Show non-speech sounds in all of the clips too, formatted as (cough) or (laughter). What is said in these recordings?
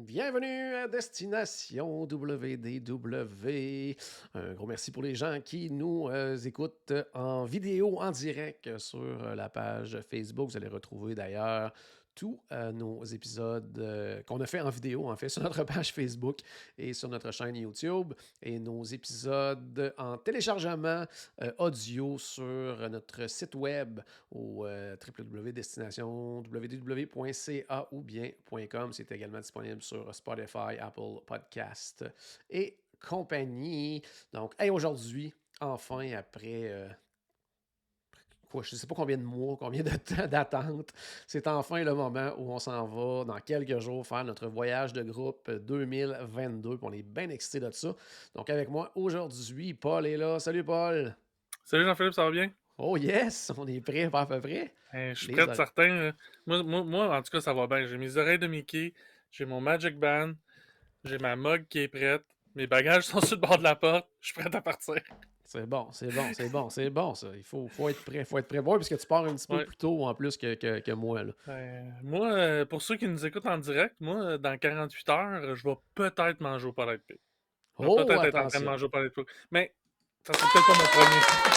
Bienvenue à Destination WDW. Un gros merci pour les gens qui nous euh, écoutent en vidéo, en direct sur la page Facebook. Vous allez retrouver d'ailleurs nos épisodes euh, qu'on a fait en vidéo, en fait, (laughs) sur notre page Facebook et sur notre chaîne YouTube, et nos épisodes en téléchargement euh, audio sur notre site web au euh, www.destination.www.ca ou bien .com. C'est également disponible sur Spotify, Apple Podcast et compagnie. Donc, hey, aujourd'hui, enfin, après quoi, je ne sais pas combien de mois, combien de (laughs) temps d'attente. C'est enfin le moment où on s'en va dans quelques jours faire notre voyage de groupe 2022. Puis on est bien excités de ça. Donc avec moi aujourd'hui, Paul est là. Salut Paul. Salut Jean-Philippe, ça va bien? Oh yes, (laughs) on est prêt à peu près. Eh, je suis prêt, certain. euh, Moi, moi, moi, en tout cas, ça va bien. J'ai mes oreilles de Mickey, j'ai mon Magic Band, j'ai ma mug qui est prête, mes bagages (laughs) sont sur le bord de la porte, je suis prêt à partir. C'est bon, c'est bon, c'est bon, c'est bon ça. Il faut, faut être prêt, faut être prêt. Oui, parce que tu pars un petit peu Ouais. plus tôt en plus que, que- que moi. Là. Euh, moi, euh, pour ceux qui nous écoutent en direct, moi, euh, dans 48 heures, je vais peut-être manger au Palais de Pig. Je vais Oh, peut-être être en train de manger au Palais de Pig. Mais ça sera peut-être pas mon premier.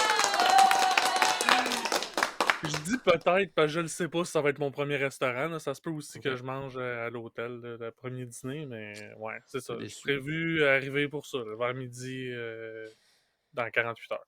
Je dis peut-être parce que je ne sais pas si ça va être mon premier restaurant. là. Ça se peut aussi que je mange euh, à l'hôtel le, premier dîner, mais ouais, c'est ça. J'ai prévu arriver pour ça, là, vers midi euh, dans 48 heures.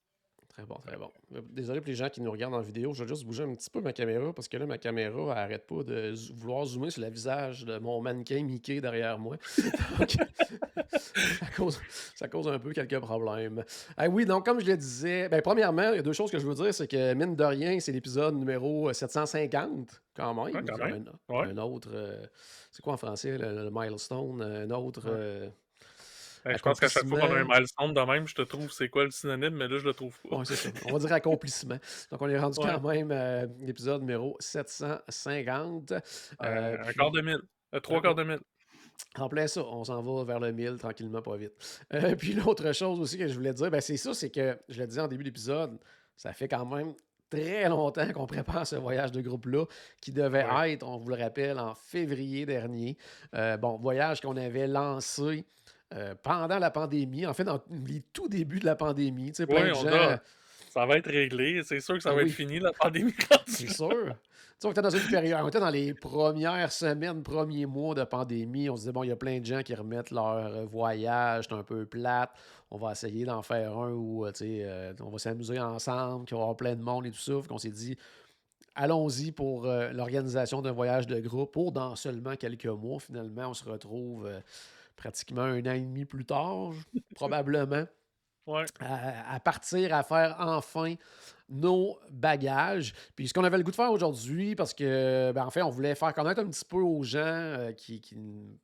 Très bon, très bon. Désolé pour les gens qui nous regardent en vidéo. Je vais juste bouger un petit peu ma caméra parce que là, ma caméra elle arrête pas de vouloir zoomer sur le visage de mon mannequin Mickey derrière moi. (laughs) Donc, ça, cause, ça cause un peu quelques problèmes. Ah oui, donc comme je le disais, ben, premièrement, il y a deux choses que je veux dire. C'est que, mine de rien, c'est l'épisode numéro euh, 750, quand même. Ouais, quand même. Un, Ouais. un autre... euh, c'est quoi en français, le, le milestone? Un autre... Ouais. euh, Euh, je pense qu'à chaque fois qu'on a un milestone de même, je te trouve c'est quoi le synonyme, mais là, je le trouve pas. Ouais, c'est ça. On va dire accomplissement. (laughs) Donc, on est rendu Ouais. quand même à l'épisode numéro 750. Euh, Euh, un quart de mille. Euh, trois quarts de mille. En plein ça, on s'en va vers le 1000 tranquillement, pas vite. Euh, (laughs) puis l'autre chose aussi que je voulais dire, ben, c'est ça, c'est que, je le disais en début d'épisode, ça fait quand même très longtemps qu'on prépare ce voyage de groupe-là, qui devait Ouais. être, on vous le rappelle, en février dernier. Euh, bon, voyage qu'on avait lancé euh, pendant la pandémie, en fait, dans les tout débuts de la pandémie. Tu sais, plein Oui, de on gens... a. Ça va être réglé. C'est sûr que ça Ah va oui. être fini, la pandémie. (laughs) C'est sûr. Tu sais, on était dans une période, on était dans les premières semaines, premiers mois de pandémie. On se disait, bon, il y a plein de gens qui remettent leur euh, voyage, c'est un peu plate. On va essayer d'en faire un où, euh, tu sais, euh, on va s'amuser ensemble, qu'il va y avoir plein de monde et tout ça. Qu'on s'est dit, allons-y pour euh, l'organisation d'un voyage de groupe pour dans seulement quelques mois. Finalement, on se retrouve euh, pratiquement un an et demi plus tard, (laughs) probablement Ouais. à, à partir à faire enfin nos bagages. Puis ce qu'on avait le goût de faire aujourd'hui, parce que, ben, en fait, on voulait faire connaître un petit peu aux gens euh, qui, qui,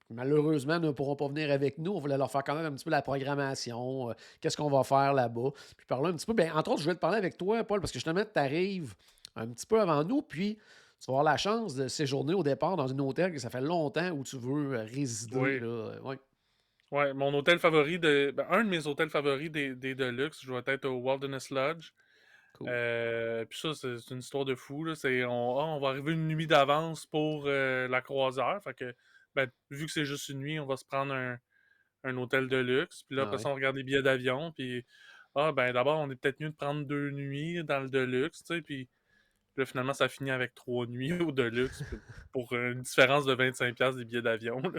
malheureusement ne pourront pas venir avec nous. On voulait leur faire connaître un petit peu la programmation, euh, qu'est-ce qu'on va faire là-bas. Puis parler un petit peu, ben, entre autres, je voulais te parler avec toi, Paul, parce que justement, tu arrives un petit peu avant nous, puis tu vas avoir la chance de séjourner au départ dans un hôtel que ça fait longtemps où tu veux euh, résider. Oui. là. Ouais. Ouais, mon hôtel favori, de, ben, un de mes hôtels favoris des, des Deluxe, je vais être au Wilderness Lodge. Cool. Euh, puis ça, c'est une histoire de fou. Là. On, ah, on va arriver une nuit d'avance pour euh, la croisière. Fait que, ben, vu que c'est juste une nuit, on va se prendre un, un hôtel de luxe. Puis là, Ah après ouais. ça, on regarde les billets d'avion. Puis, ah, ben, d'abord, on est peut-être mieux de prendre deux nuits dans le Deluxe, tu sais. Puis là, finalement, ça finit avec trois nuits (laughs) au Deluxe pour une différence de 25$ des billets d'avion, (laughs)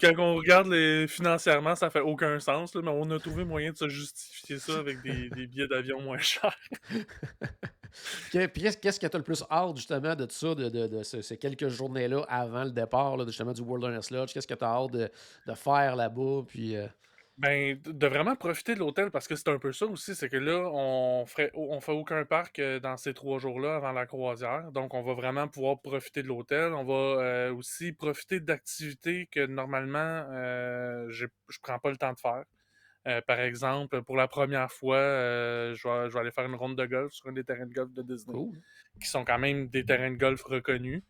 quand on regarde les, financièrement, ça fait aucun sens, là, mais on a trouvé moyen de se justifier ça avec des, des billets d'avion moins chers. (laughs) Qu'est-ce que tu as le plus hâte justement de ça, de, de- de ce- ces quelques journées-là avant le départ là, justement du Wilderness Lodge? Qu'est-ce que tu as hâte de, de faire là-bas? Puis, euh, Ben, de vraiment profiter de l'hôtel parce que c'est un peu ça aussi, c'est que là, on ferait on fait aucun parc, heu, dans ces 3 jours-là avant la croisière. Donc on va vraiment pouvoir profiter de l'hôtel. On va, heu, aussi profiter d'activités que normalement, j'ai je prends pas le temps de faire. Par exemple, pour la première fois, je vais je vais aller faire une ronde de golf sur un des terrains de golf de Disney, Cool. qui sont quand même des terrains de golf reconnus.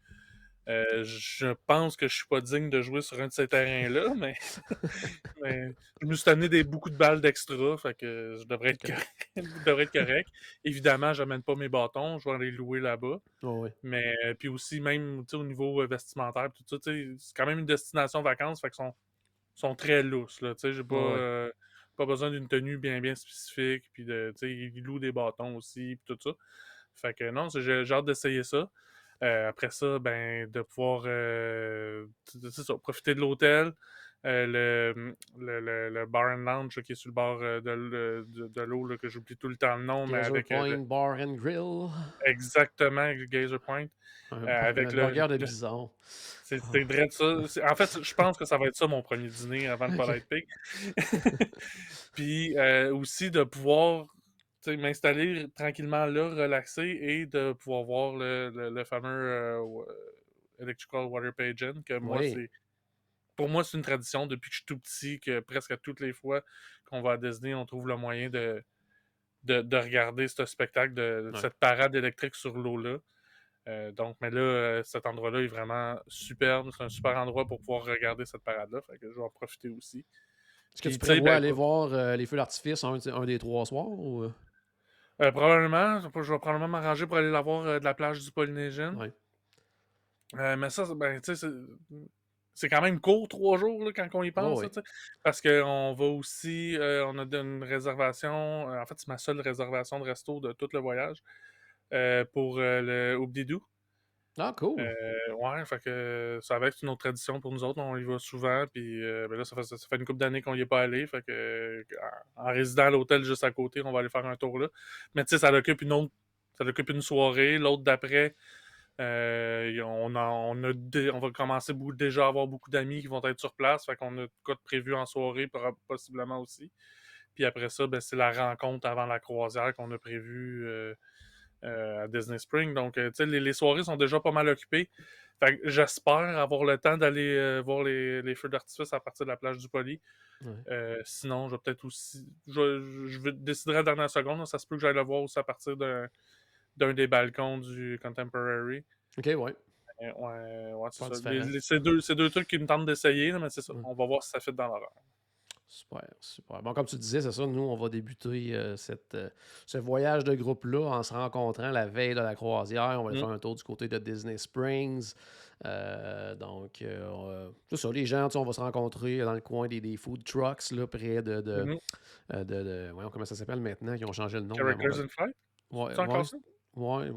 Euh, je pense que je suis pas digne de jouer sur un de ces terrains-là, (laughs) mais, (laughs) mais je me suis donné des, beaucoup de balles d'extra, fait que je devrais être, correct. (laughs) je devrais être correct. Évidemment, j'amène pas mes bâtons, je vais aller louer là-bas. Oh, oui. Mais euh, puis aussi, même au niveau euh, vestimentaire, tout ça, c'est quand même une destination vacances, fait qu'ils sont, sont très lousses. Là, j'ai pas, euh, pas besoin d'une tenue bien bien spécifique, puis de, ils louent des bâtons aussi, puis tout ça. Fait que non, j'ai hâte d'essayer ça. Euh, après ça, ben, de pouvoir euh, profiter de l'hôtel. Euh, le, le, le, le bar and lounge là, qui est sur le bord de, l- de, de l'eau, que j'oublie tout le temps le nom, mais Gazer avec euh, Point Bar and Grill. exactement avec le Gazer Point. Un, avec le- burger de bison. C'est vrai ça. En fait, je pense que ça va être ça mon premier dîner avant le. Polite Pig. Puis aussi de pouvoir m'installer tranquillement là, relaxer et de pouvoir voir le, le- le fameux euh, Electrical Water Pageant que moi, Oui. c'est. Pour moi, c'est une tradition depuis que je suis tout petit, que presque toutes les fois qu'on va à Disney, on trouve le moyen de, de, de regarder ce spectacle, de, Ouais. cette parade électrique sur l'eau-là. Euh, donc, mais là, euh, cet endroit-là est vraiment superbe. C'est un super endroit pour pouvoir regarder cette parade-là. Fait que je vais en profiter aussi. Est-ce que tu prévois ben, aller voir euh, les feux d'artifice un, un des trois soirs? Ou... euh? probablement, je vais probablement m'arranger pour aller la voir euh, de la plage du Polynésien. Euh, mais ça, c'est- ben, tu sais, c'est- quand même court, trois jours, là, quand on y pense. Oh, oui. parce qu'on va aussi, euh, on a une réservation, en fait, c'est ma seule réservation de resto de tout le voyage, euh, pour le Oubdidou. Ah, cool. Euh, ouais, fait que ça va être une autre tradition pour nous autres. On y va souvent, puis euh, ben là, ça fait, ça fait une couple d'années qu'on y est pas allé. Fait que euh, en résidant à l'hôtel juste à côté, on va aller faire un tour là. Mais tu sais, ça occupe une autre, ça occupe une soirée. L'autre d'après, euh, on, on, on va commencer beaucoup- déjà à avoir beaucoup d'amis qui vont être sur place. Fait qu'on a quoi de prévu en soirée, possiblement aussi. Puis après ça, ben, c'est la rencontre avant la croisière qu'on a prévue euh, euh, à Disney Spring. Donc, euh, tu sais, les, les soirées sont déjà pas mal occupées. Fait que j'espère avoir le temps d'aller euh, voir les, les feux d'artifice à partir de la plage du Poly. Ouais. Euh, sinon, je vais peut-être aussi. Je, déciderai à la dernière seconde. Ça se peut que j'aille le voir aussi à partir d'un des balcons du Contemporary. Ok, ouais. Euh, ouais, ouais, c'est ça. Les- les- deux, deux trucs qui me tentent d'essayer, mais c'est ça. On va voir si ça fit dans l'horaire. Super, super. Bon, comme tu disais, c'est ça, nous, on va débuter euh, cette, euh, ce voyage de groupe-là en se rencontrant la veille de la croisière. On va aller Mm. faire un tour du côté de Disney Springs. Euh, donc, euh, on- c'est ça, les gens, on va se rencontrer dans le coin des, des food trucks, là, près de. de, Mhm. euh, de- de- voyons comment ça s'appelle maintenant, qui ont changé le nom. Characters in Flight? ouais,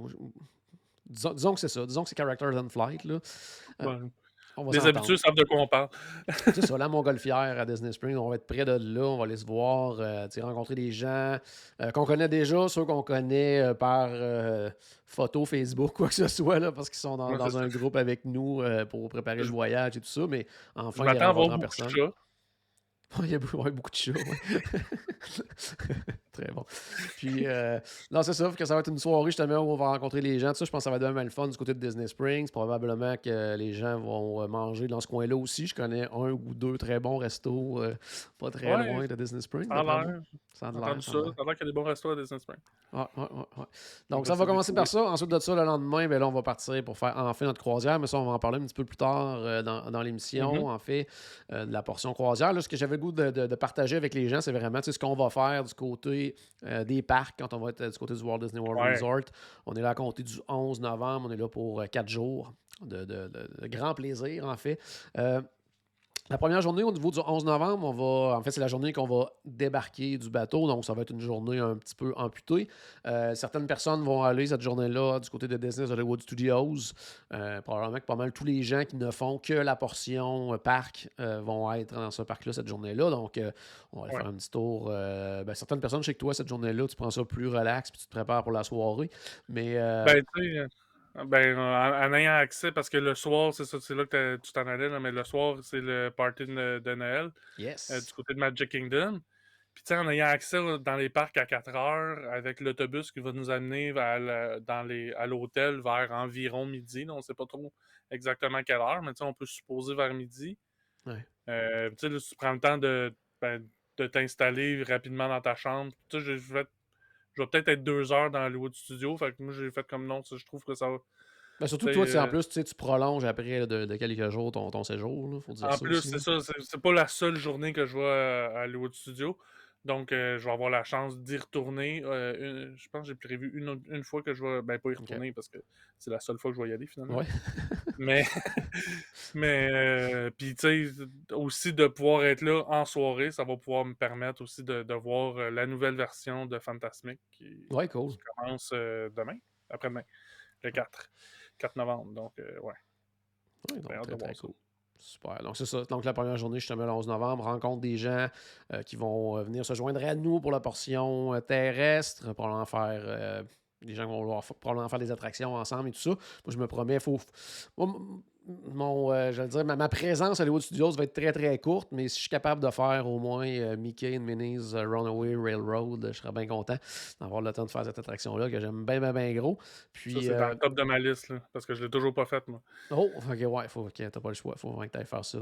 disons, disons que c'est ça. Disons que c'est Characters in Flight. Là. Euh, Ouais. Les habitués savent de quoi on parle. (laughs) C'est ça, la montgolfière à Disney Springs. On va être près de là, on va aller se voir, euh, rencontrer des gens euh, qu'on connaît déjà, ceux qu'on connaît euh, par photo, Facebook, quoi que ce soit, là, parce qu'ils sont dans, Ouais, dans c'est un groupe avec nous pour préparer le voyage et tout ça, mais enfin, il y m'attends a à voir en beaucoup de (laughs) Il y a beaucoup, beaucoup de chats. ouais. (laughs) Très bon. Puis, euh, non, c'est ça, que ça va être une soirée justement où on va rencontrer les gens. Tout ça, je pense que ça va être vraiment le fun du côté de Disney Springs. Probablement que les gens vont euh, manger dans ce coin-là aussi. Je connais un ou deux très bons restos euh, pas très Ouais, loin de Disney Springs. Ça a l'air. Ça a l'air, qu'il y a des bons restos à Disney Springs. Ouais, ouais, ouais, ouais. On Donc, ça va commencer par ça. Ensuite de ça, le lendemain, ben là, on va partir pour faire enfin notre croisière. Mais ça, on va en parler un petit peu plus tard euh, dans, dans l'émission, Mhm. en fait, de la portion croisière. Là, ce que j'avais le goût de, de- de partager avec les gens, c'est vraiment ce qu'on va faire du côté euh, des parcs quand on va être euh, du côté du Walt Disney World Ouais. Resort. On est là à compter du 11 novembre. On est là pour euh, quatre jours de- de grand plaisir, en fait. La première journée, au niveau du 11 novembre, on va. En fait, c'est la journée qu'on va débarquer du bateau, donc ça va être une journée un petit peu amputée. Euh, certaines personnes vont aller cette journée-là du côté de Disney Hollywood Studios. Euh, probablement que pas mal tous les gens qui ne font que la portion euh, parc euh, vont être dans ce parc-là cette journée-là. Donc, on va aller Ouais. faire un petit tour. ben, certaines personnes chez toi cette journée-là, tu prends ça plus relax puis tu te prépares pour la soirée. Mais. euh, Ben, tu sais, Ben, en, en ayant accès, parce que le soir, c'est ça, c'est là que tu t'en allais, là, mais le soir, c'est le party de, de Noël euh, Yes. du côté de Magic Kingdom. Puis, tu sais, en ayant accès là, dans les parcs à 4 heures, avec l'autobus qui va nous amener vers le- dans les, à l'hôtel vers environ midi. là, on sait pas trop exactement quelle heure, mais tu sais, on peut supposer vers midi. Ouais. Euh, tu sais, là, tu prends le temps de, ben, de t'installer rapidement dans ta chambre. Tu sais, j'ai fait- je vais peut-être être deux heures dans le Hollywood Studio. Fait que moi, j'ai fait comme non, je trouve que ça va. Ben, surtout que toi, en euh, plus, tu sais, tu prolonges après là, de, de quelques jours ton, ton séjour. Là, faut dire En ça plus, c'est ça, c'est pas la seule journée que je vais à à Hollywood Studio. Donc, euh, je vais avoir la chance d'y retourner. Euh, une- je pense que j'ai prévu une, une fois que je vais. Ben, pas y retourner parce que c'est la seule fois que je vais y aller finalement. Ouais. (laughs) Mais, (laughs) mais euh, puis tu sais, aussi de pouvoir être là en soirée, ça va pouvoir me permettre aussi de, de voir la nouvelle version de Fantasmic qui, Ouais, cool. qui commence demain, après-demain, le 4, 4 novembre. Donc, ouais. Ouais, donc, très, très cool. Super. Donc, c'est ça. Donc, la première journée, justement, le 11 novembre, rencontre des gens euh, qui vont euh, venir se joindre à nous pour la portion euh, terrestre, probablement faire. des gens vont vouloir probablement faire des attractions ensemble et tout ça. Moi, je me promets, faut. Moi, m- mon, euh, je veux dire, ma, ma présence à Hollywood Studios va être très très courte, mais si je suis capable de faire au moins euh, Mickey and Minnie's euh, Runaway Railroad, je serais bien content d'avoir le temps de faire cette attraction-là que j'aime bien, bien, bien gros. Puis, Ça, c'est euh, dans le top de ma liste, là, parce que je l'ai toujours pas faite, moi. Oh, ok, ouais, faut, ok, t'as pas le choix. Faut vraiment que tu faire ça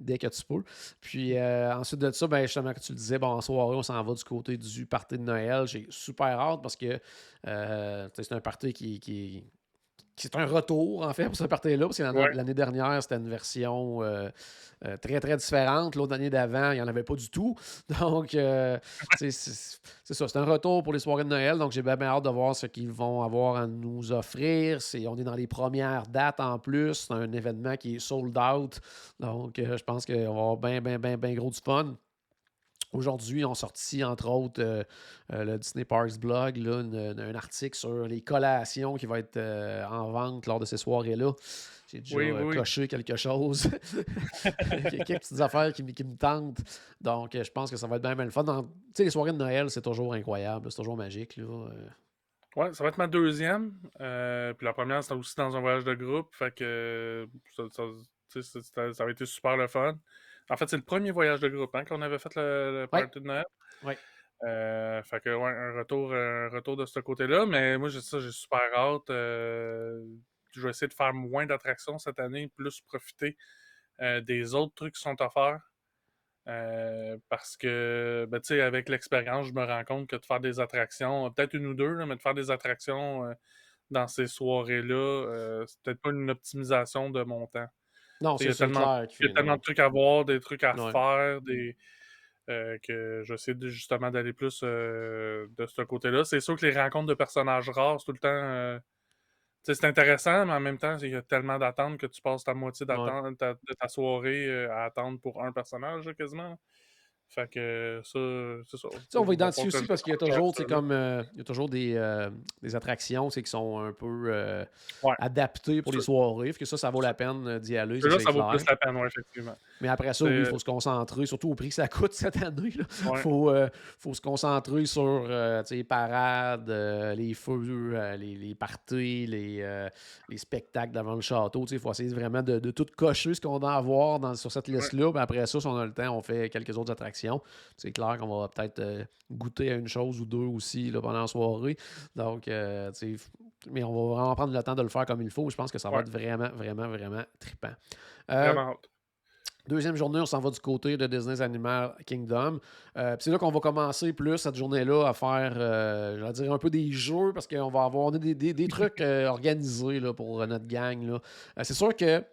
dès que tu peux. Puis ensuite de ça, ben, justement, que tu le disais, bon, en soirée, on s'en va du côté du party de Noël. J'ai super hâte parce que c'est un party qui, qui- c'est un retour, en fait, pour ce party-là. Parce que l'année Ouais. dernière, c'était une version euh, euh, très, très différente. L'autre année d'avant, il n'y en avait pas du tout. (laughs) Donc, euh, c'est ça. C'est un retour pour les soirées de Noël. Donc, j'ai bien, bien hâte de voir ce qu'ils vont avoir à nous offrir. On est dans les premières dates en plus. C'est un événement qui est sold out. Donc, je pense qu'on va avoir bien, bien, bien, bien gros du fun. Aujourd'hui, on sorti, entre autres, euh, euh, le Disney Parks blog, là, une- une- un article sur les collations qui va être euh, en vente lors de ces soirées-là. J'ai déjà Oui, coché quelque chose. (laughs) quelques petites affaires qui, me- qui me tentent. Donc, je pense que ça va être bien, bien le fun. Dans- Tu sais, les soirées de Noël, c'est toujours incroyable. C'est toujours magique. Là. Ouais, ça va être ma deuxième. puis la première, c'était aussi dans un voyage de groupe. Fait que ça, ça, ça- ça- avait été super le fun. En fait, c'est le premier voyage de groupe hein, qu'on avait fait le, le Ouais. party de Noël. Ouais. Euh, fait que ouais, un retour, un retour de ce côté-là. Mais moi, j'ai ça, j'ai super hâte. euh, je vais essayer de faire moins d'attractions cette année, plus profiter euh, des autres trucs qui sont offerts. Parce que, ben, tu sais, avec l'expérience, je me rends compte que de faire des attractions, peut-être une ou deux, là, mais de faire des attractions dans ces soirées-là, c'est peut-être pas une optimisation de mon temps. Non, c'est tellement, clair. il y a tellement de trucs à voir, des trucs à Ouais. faire, des, euh, que j'essaie justement d'aller plus euh, de ce côté-là. C'est sûr que les rencontres de personnages rares, c'est tout le temps. euh, c'est intéressant, mais en même temps, il y a tellement d'attentes que tu passes ta moitié Ouais. d'attente ta- de ta soirée à attendre pour un personnage, là, quasiment. Fait que ça, c'est ça. On va identifier aussi parce qu'il y a toujours, c'est comme, euh, il y a toujours des, euh, des attractions c'est qui sont un peu euh, Ouais. adaptées pour les soirées. Fait que ça, ça vaut la peine d'y aller. ça, Là, ça vaut clair. plus la peine, ouais, effectivement. Mais après ça, oui, il faut se concentrer, surtout au prix que ça (laughs) coûte cette année. Il Ouais. faut, faut se concentrer sur tu sais, les parades, les feux, les, les parties, les, les spectacles devant le château. Il faut essayer vraiment de, de tout cocher ce qu'on a à voir dans, sur cette liste-là. Après ça, si on a le temps, on fait quelques autres attractions. C'est clair qu'on va peut-être euh, goûter à une chose ou deux aussi là, pendant la soirée. Donc, euh, mais on va vraiment prendre le temps de le faire comme il faut. Je pense que ça va Ouais. être vraiment, vraiment, vraiment trippant. Euh, Vraiment. Deuxième journée, on s'en va du côté de Disney's Animal Kingdom. Euh, c'est là qu'on va commencer plus cette journée-là à faire, euh, je vais dire, un peu des jeux parce qu'on va avoir on a des, des- des trucs euh, organisés là, pour notre gang. là. C'est sûr que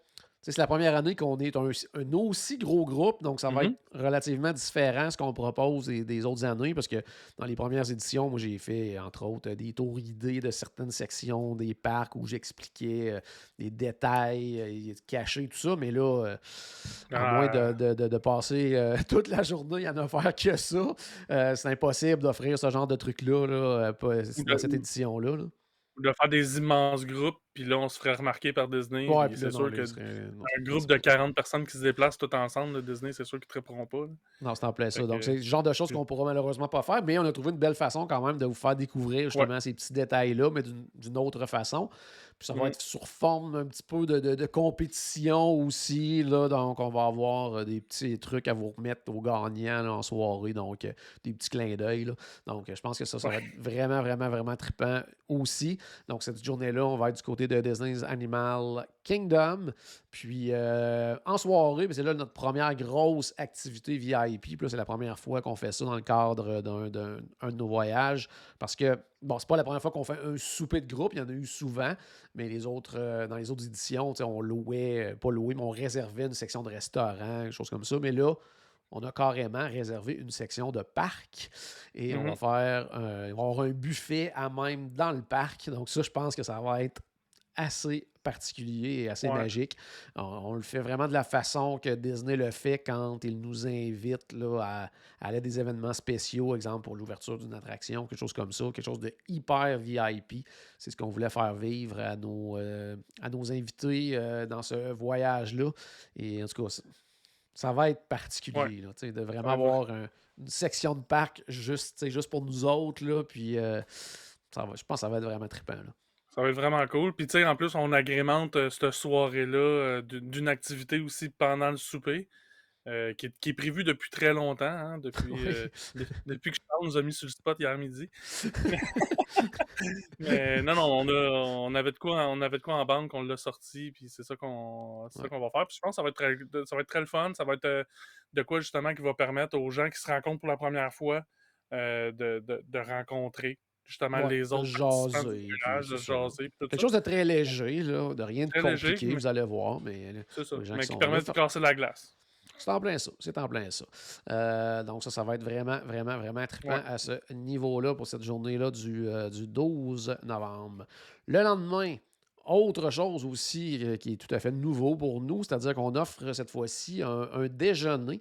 c'est la première année qu'on est un, un aussi gros groupe, donc ça va Mhm. être relativement différent ce qu'on propose des, des autres années parce que dans les premières éditions, moi j'ai fait entre autres des tours guidés de certaines sections des parcs où j'expliquais euh, des détails euh, cachés, tout ça, mais là, euh, à Ah. moins de, de- de- de passer (laughs) toute la journée à ne faire que ça, c'est impossible d'offrir ce genre de truc-là là, dans cette édition-là. là. de faire des immenses groupes puis là, on se ferait remarquer par Disney. Ouais, c'est sûr que serait- non, un groupe de pas- 40 personnes qui se déplacent tout ensemble, là, Disney, c'est sûr qu'ils ne triperont pas. là. Non, c'est en plein ça. Donc, c'est le genre de choses qu'on pourra malheureusement pas faire, mais on a trouvé une belle façon quand même de vous faire découvrir justement ces petits détails-là, mais d'une autre façon. Puis ça va Mhm. être sur forme un petit peu de, de- de compétition aussi. Là, donc, on va avoir euh, des petits trucs à vous remettre aux gagnants là, en soirée. Donc, euh, des petits clins d'œil. Donc, euh, je pense que ça, ça va être vraiment, vraiment, vraiment trippant aussi. Donc, cette journée-là, on va être du côté de Disney's Animal Kingdom. Puis, euh, en soirée, ben, c'est là notre première grosse activité VIP. Puis c'est la première fois qu'on fait ça dans le cadre d'un, un de nos voyages. Parce que, bon, c'est pas la première fois qu'on fait un souper de groupe. Il y en a eu souvent. Mais les autres, euh, dans les autres éditions, on louait, euh, pas loué, mais on réservait une section de restaurant, des choses comme ça. Mais là, on a carrément réservé une section de parc et on va Mhm. faire euh, on va avoir un buffet à même dans le parc. Donc, ça, je pense que ça va être assez particulier et assez Ouais. magique. On, on le fait vraiment de la façon que Disney le fait quand il nous invite là, à, à aller à des événements spéciaux, exemple pour l'ouverture d'une attraction, quelque chose comme ça, quelque chose de hyper VIP. C'est ce qu'on voulait faire vivre à nos, euh, à nos invités euh, dans ce voyage-là. Et en tout cas, ça, ça va être particulier, Ouais. là, de vraiment avoir un- une section de parc juste, juste pour nous autres. Là, puis euh, ça va, je pense que ça va être vraiment trippant. Là. Ça va être vraiment cool. Puis, tu sais, en plus, on agrémente euh, cette soirée-là euh, d'une activité aussi pendant le souper, euh, qui, est, qui est prévue depuis très longtemps. hein, depuis, (laughs) Oui. euh, de- depuis que Charles nous a mis sur le spot hier midi. (laughs) Mais non, non, on, a, on, avait de quoi, on avait de quoi en banque, on l'a sorti, puis c'est ça qu'on Ouais. va faire. Puis je pense que ça va être très, ça va être très le fun. Ça va être euh, de quoi justement qui va permettre aux gens qui se rencontrent pour la première fois de, de, de rencontrer justement Ouais, les autres jaser, village, de jaser, tout Quelque ça. chose de très léger, là, de rien de Très léger, compliqué, mais- vous allez voir. Mais C'est ça. Mais qui permet de casser la glace. C'est en plein ça. C'est en plein ça. Euh, donc, ça, ça va être vraiment, vraiment, vraiment trippant Ouais. à ce niveau-là pour cette journée-là du, euh, du 12 novembre. Le lendemain, autre chose aussi euh, qui est tout à fait nouveau pour nous, c'est-à-dire qu'on offre cette fois-ci un, un déjeuner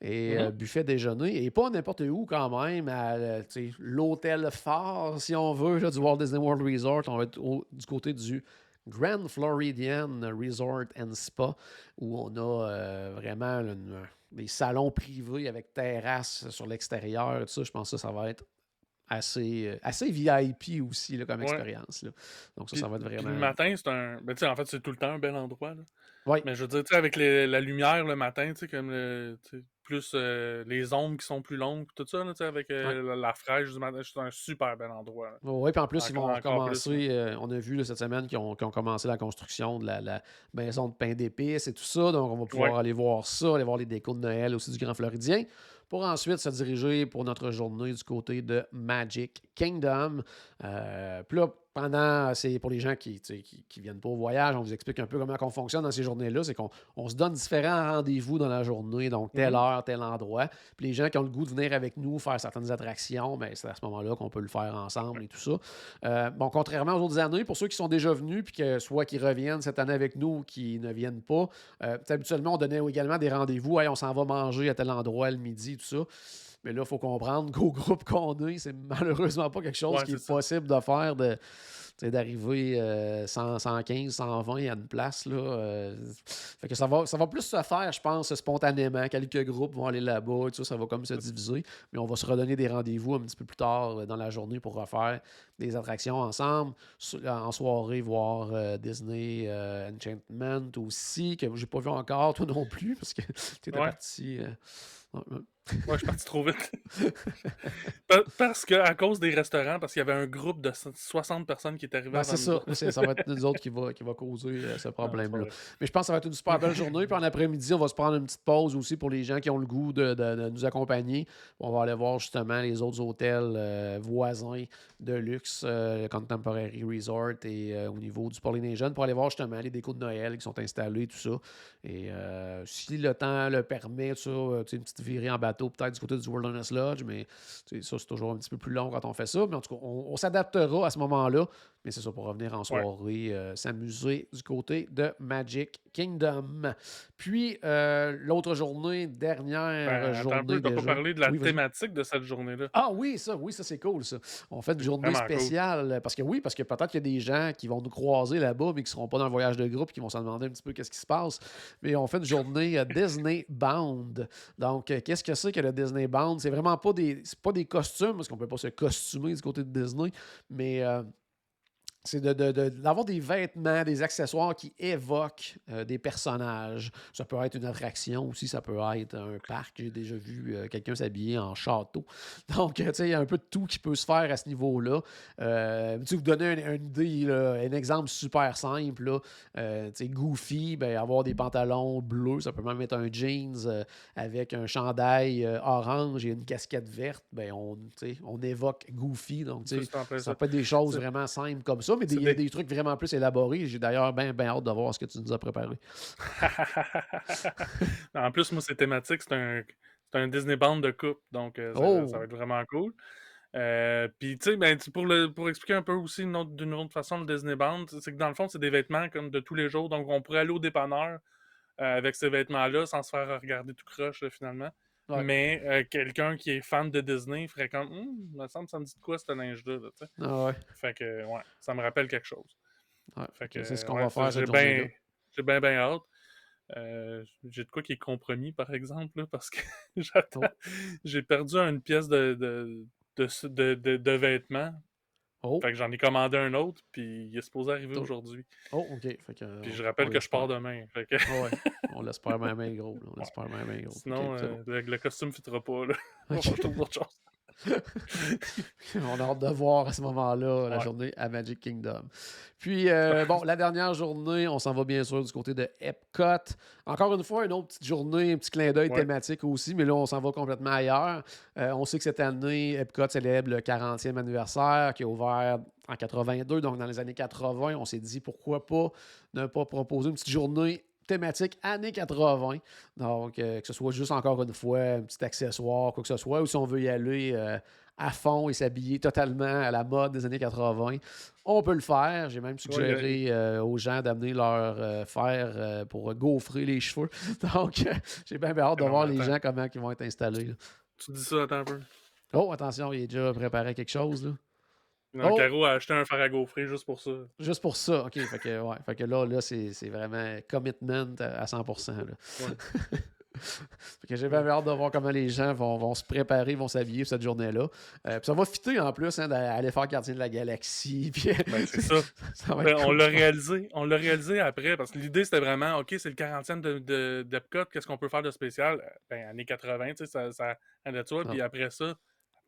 et euh, buffet déjeuner et pas n'importe où quand même, à euh, l'hôtel phare, si on veut, là, du Walt Disney World Resort. On va être au- du côté du Grand Floridian Resort and Spa, où on a euh, vraiment une- des salons privés avec terrasse sur l'extérieur. Tout ça, je pense que ça, ça va être assez, euh, assez VIP aussi là, comme Ouais. expérience. là. Donc ça, Puis- ça va être vraiment... le matin, c'est un. Ben, tu sais, en fait, c'est tout le temps un bel endroit. là. Oui. Mais je veux dire, tu sais, avec les- la lumière le matin, tu sais, comme le. Plus euh, les ombres qui sont plus longues, tout ça, là, avec euh, la, la fraîche du matin, c'est un super bel endroit. Oui, puis en plus, ils vont commencer. euh, on a vu là, cette semaine qu'ils ont, ont commencé la construction de la, la maison de pain d'épices et tout ça. Donc, on va pouvoir Ouais. aller voir ça, aller voir les décos de Noël aussi du Grand Floridien. Pour ensuite se diriger pour notre journée du côté de Magic Kingdom. Euh, pendant, c'est pour les gens qui, sais, qui, qui viennent pas au voyage, on vous explique un peu comment on fonctionne dans ces journées-là. C'est qu'on on se donne différents rendez-vous dans la journée, donc telle Mhm. heure, tel endroit. Puis les gens qui ont le goût de venir avec nous faire certaines attractions, ben, c'est à ce moment-là qu'on peut le faire ensemble et tout ça. Euh, bon, contrairement aux autres années, pour ceux qui sont déjà venus, puis que soit qui reviennent cette année avec nous ou qui ne viennent pas, euh, habituellement, on donnait également des rendez-vous. Hey, on s'en va manger à tel endroit le midi, tout ça. Mais là, il faut comprendre qu'au groupe qu'on est, c'est malheureusement pas quelque chose Ouais, qui est, possible de faire, de, d'arriver euh, 100, 115, 120 à une place. Là, euh, fait que ça va, ça va plus se faire, je pense, spontanément. Quelques groupes vont aller là-bas, tout ça, ça va comme se diviser. Mais on va se redonner des rendez-vous un petit peu plus tard euh, dans la journée pour refaire des attractions ensemble. So- En soirée, voir euh, Disney euh, Enchantment aussi, que j'ai pas vu encore, toi non plus, parce que (laughs) tu étais Ouais. parti. Ouais, je suis parti trop vite. (laughs) Pa- parce que, à cause des restaurants, parce qu'il y avait un groupe de 60 personnes qui est arrivé Ben, c'est ça. Ça va être nous autres qui va, qui va causer euh, ce problème-là. Mais je pense que ça va être une super belle journée. Puis en après-midi, on va se prendre une petite pause aussi pour les gens qui ont le goût de, de- de nous accompagner. On va aller voir justement les autres hôtels euh, voisins de luxe, euh, le Contemporary Resort et euh, au niveau du Polynesian pour aller voir justement les décos de Noël qui sont installés, tout ça. Et si le temps le permet, ça, tu sais, une petite virée en bateau peut-être du côté du Wilderness Lodge, mais ça, c'est toujours un petit peu plus long quand on fait ça. Mais en tout cas, on s'adaptera à ce moment-là. Mais c'est ça pour revenir en soirée, euh, s'amuser du côté de Magic Kingdom. Puis, euh, l'autre journée, dernière Ben, peu, journée. pas déjà. parlé de la Oui, thématique de cette journée-là. Ah oui, ça, oui, ça c'est cool, ça. On fait une journée cool. spéciale. Parce que oui, parce que peut-être qu'il y a des gens qui vont nous croiser là-bas, mais qui ne seront pas dans le voyage de groupe, qui vont se demander un petit peu qu'est-ce qui se passe. Mais on fait une journée euh, Disney Bound. Donc, qu'est-ce que c'est que le Disney Bound? C'est vraiment pas des, c'est pas des costumes, parce qu'on peut pas se costumer du côté de Disney, mais. euh, c'est de- de- de- d'avoir des vêtements, des accessoires qui évoquent euh, des personnages. Ça peut être une attraction aussi, ça peut être un parc. J'ai déjà vu euh, quelqu'un s'habiller en château. (laughs) Donc, euh, tu sais, il y a un peu de tout qui peut se faire à ce niveau-là. Tu vous donner un, une idée, là, un exemple super simple. Là. Tu sais, Goofy, ben, avoir des pantalons bleus, ça peut même être un jeans avec un chandail orange et une casquette verte. Ben, on, on évoque Goofy. Donc, tu Ça, peut être des choses vraiment simples comme ça, c'est il y a des- trucs vraiment plus élaborés. J'ai d'ailleurs bien ben hâte de voir ce que tu nous as préparé. (laughs) en plus, moi, c'est thématique. C'est un, c'est un Disney Band de coupe. Donc, euh, ça, Oh! ça va être vraiment cool. Euh, Puis, tu sais, ben, pour, le, pour expliquer un peu aussi autre- d'une autre façon le Disney Band, c'est que dans le fond, c'est des vêtements comme de tous les jours. Donc, on pourrait aller au dépanneur euh, avec ces vêtements-là sans se faire regarder tout croche, finalement. Ouais. Mais euh, quelqu'un qui est fan de Disney ferait comme, Hum, me semble, ça me dit de quoi ce linge-là. Ah ouais. Fait que, ouais, ça me rappelle quelque chose. ouais. Fait que, c'est ce qu'on ouais, va faire j'ai bien j'ai bien, hâte. Euh, j'ai de quoi qui est compromis, par exemple, là, parce que (laughs) j'attends. J'ai perdu une pièce de, de, de, de- de vêtements. Oh, Fait que j'en ai commandé un autre, puis il est supposé arriver Oh. aujourd'hui. oh, OK. Fait que, Puis je rappelle que je pars demain. Fait que, ouais. On l'espère (laughs) bien gros. là. On l'espère bien, bien gros. sinon, euh, le, le costume ne fitera pas. Là. (laughs) On va autre chose. (laughs) On a hâte de voir à ce moment-là la journée à Magic Kingdom. Puis, euh, bon, la dernière journée, on s'en va bien sûr du côté de Epcot. Encore une fois, une autre petite journée, un petit clin d'œil Ouais. thématique aussi, mais là, on s'en va complètement ailleurs. Euh, on sait que cette année, Epcot célèbre le 40e anniversaire qui est ouvert en 82, donc dans les années 80. On s'est dit pourquoi pas ne pas proposer une petite journée thématique années 80. Donc, euh, que ce soit juste encore une fois un petit accessoire, quoi que ce soit, ou si on veut y aller euh, à fond et s'habiller totalement à la mode des années 80, on peut le faire. J'ai même suggéré euh, aux gens d'amener leur fer pour gaufrer les cheveux. (laughs) Donc, (laughs) j'ai bien, bien hâte de Non, voir les gens comment ils vont être installés. là. Tu dis ça, attends un peu. Oh, attention, il est déjà préparé quelque chose. Là. Non, Oh. Caro a acheté un fer à gaufrer juste pour ça. Juste pour ça, OK. Fait que, ouais, fait que là, là c'est vraiment commitment à à 100%. Là. Ouais. (laughs) Fait que j'ai bien hâte de voir comment les gens vont, vont se préparer, vont s'habiller pour cette journée-là. Euh, puis ça va fitter en plus hein, d'aller faire Gardien de la Galaxie. (laughs) Puis, Ben, c'est ça. (laughs) ça Ben, on l'a réalisé. On l'a réalisé après parce que l'idée c'était vraiment OK, c'est le 40e de, de, d'Epcot, qu'est-ce qu'on peut faire de spécial? Euh, Ben, années 80, tu sais, ça, ça de soi. Ah. Puis après ça,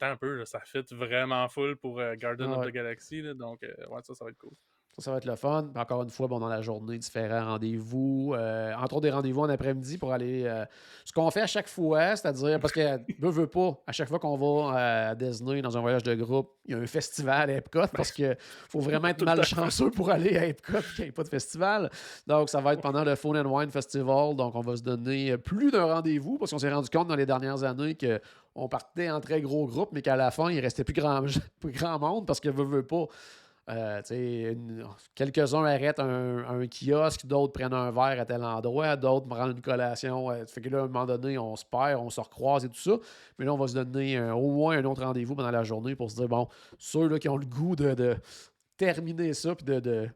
attends un peu, là, ça fit vraiment full pour euh, Garden Ah of the Galaxy. là, donc, euh, ouais, ça, ça va être cool. Ça, ça va être le fun. Encore une fois, bon, dans la journée, différents rendez-vous. Euh, entre autres, des rendez-vous en après-midi pour aller. euh, ce qu'on fait à chaque fois, c'est-à-dire, parce que, (laughs) veut, veut pas, à chaque fois qu'on va à Disney dans un voyage de groupe, il y a un festival à Epcot parce qu'il faut vraiment (laughs) être malchanceux pour aller à Epcot et qu'il n'y ait pas de festival. Donc, ça va être pendant le Phone and Wine Festival. Donc, on va se donner plus d'un rendez-vous parce qu'on s'est rendu compte dans les dernières années que on partait en très gros groupes, mais qu'à la fin, il restait (laughs) plus grand, monde parce que veut, veut pas. Euh, Quelques-uns arrêtent un, kiosque, d'autres prennent un verre à tel endroit, d'autres prennent une collation. euh, fait que là, à un moment donné, on se perd, on se recroise et tout ça. Mais là, on va se donner au moins un autre rendez-vous pendant la journée pour se dire, bon, ceux là, qui ont le goût de, terminer ça puis de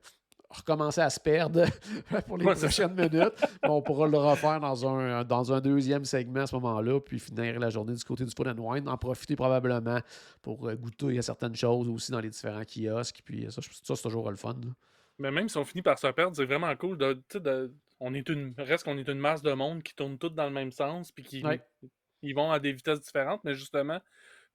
recommencer à se perdre (laughs) pour les Ouais, prochaines minutes, on pourra le refaire dans un, dans un deuxième segment à ce moment-là, puis finir la journée du côté du Food and Wine, en profiter probablement pour euh, goûter à certaines choses aussi dans les différents kiosques. Puis ça, c'est toujours le fun. là. Mais même si on finit par se perdre, c'est vraiment cool. De, on est une, reste qu'on est une masse de monde qui tourne toutes dans le même sens, puis qui Ouais. ils vont à des vitesses différentes, mais justement,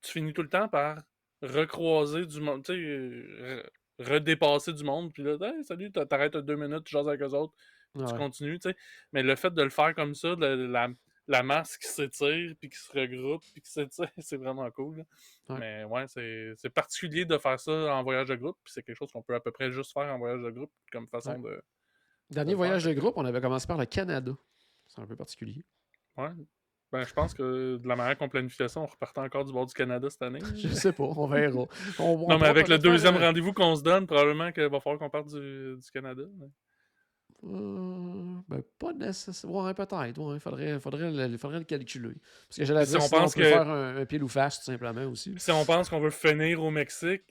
tu finis tout le temps par recroiser du monde, tu sais, euh, redépasser du monde, puis là, Hey, salut, t'a- t'arrêtes deux minutes, tu jases avec eux autres, puis tu continues, tu sais. Mais le fait de le faire comme ça, de la, la masse qui s'étire, puis qui se regroupe, puis qui s'étire, (laughs) c'est vraiment cool. Ouais. Mais ouais, c'est particulier de faire ça en voyage de groupe, puis c'est quelque chose qu'on peut à peu près juste faire en voyage de groupe, comme façon Ouais. de. Dernier voyage de groupe, on avait commencé par le Canada. C'est un peu particulier. Ouais. Ben, je pense que de la manière qu'on planifie ça, on repartait encore du bord du Canada cette année. Je sais pas, on verra. (laughs) On- on Non, mais avec le faire deuxième un- rendez-vous qu'on se donne, probablement qu'il va falloir qu'on parte du, du Canada. mais- Euh, ben, pas nécessairement. Ouais, peut-être. Ouais, faudrait, faudrait, le, faudrait le calculer. Parce que j'allais Si dire, on sinon, on pense peut que- faire un, un pile ou face, tout simplement, aussi. Si on pense qu'on veut finir au Mexique,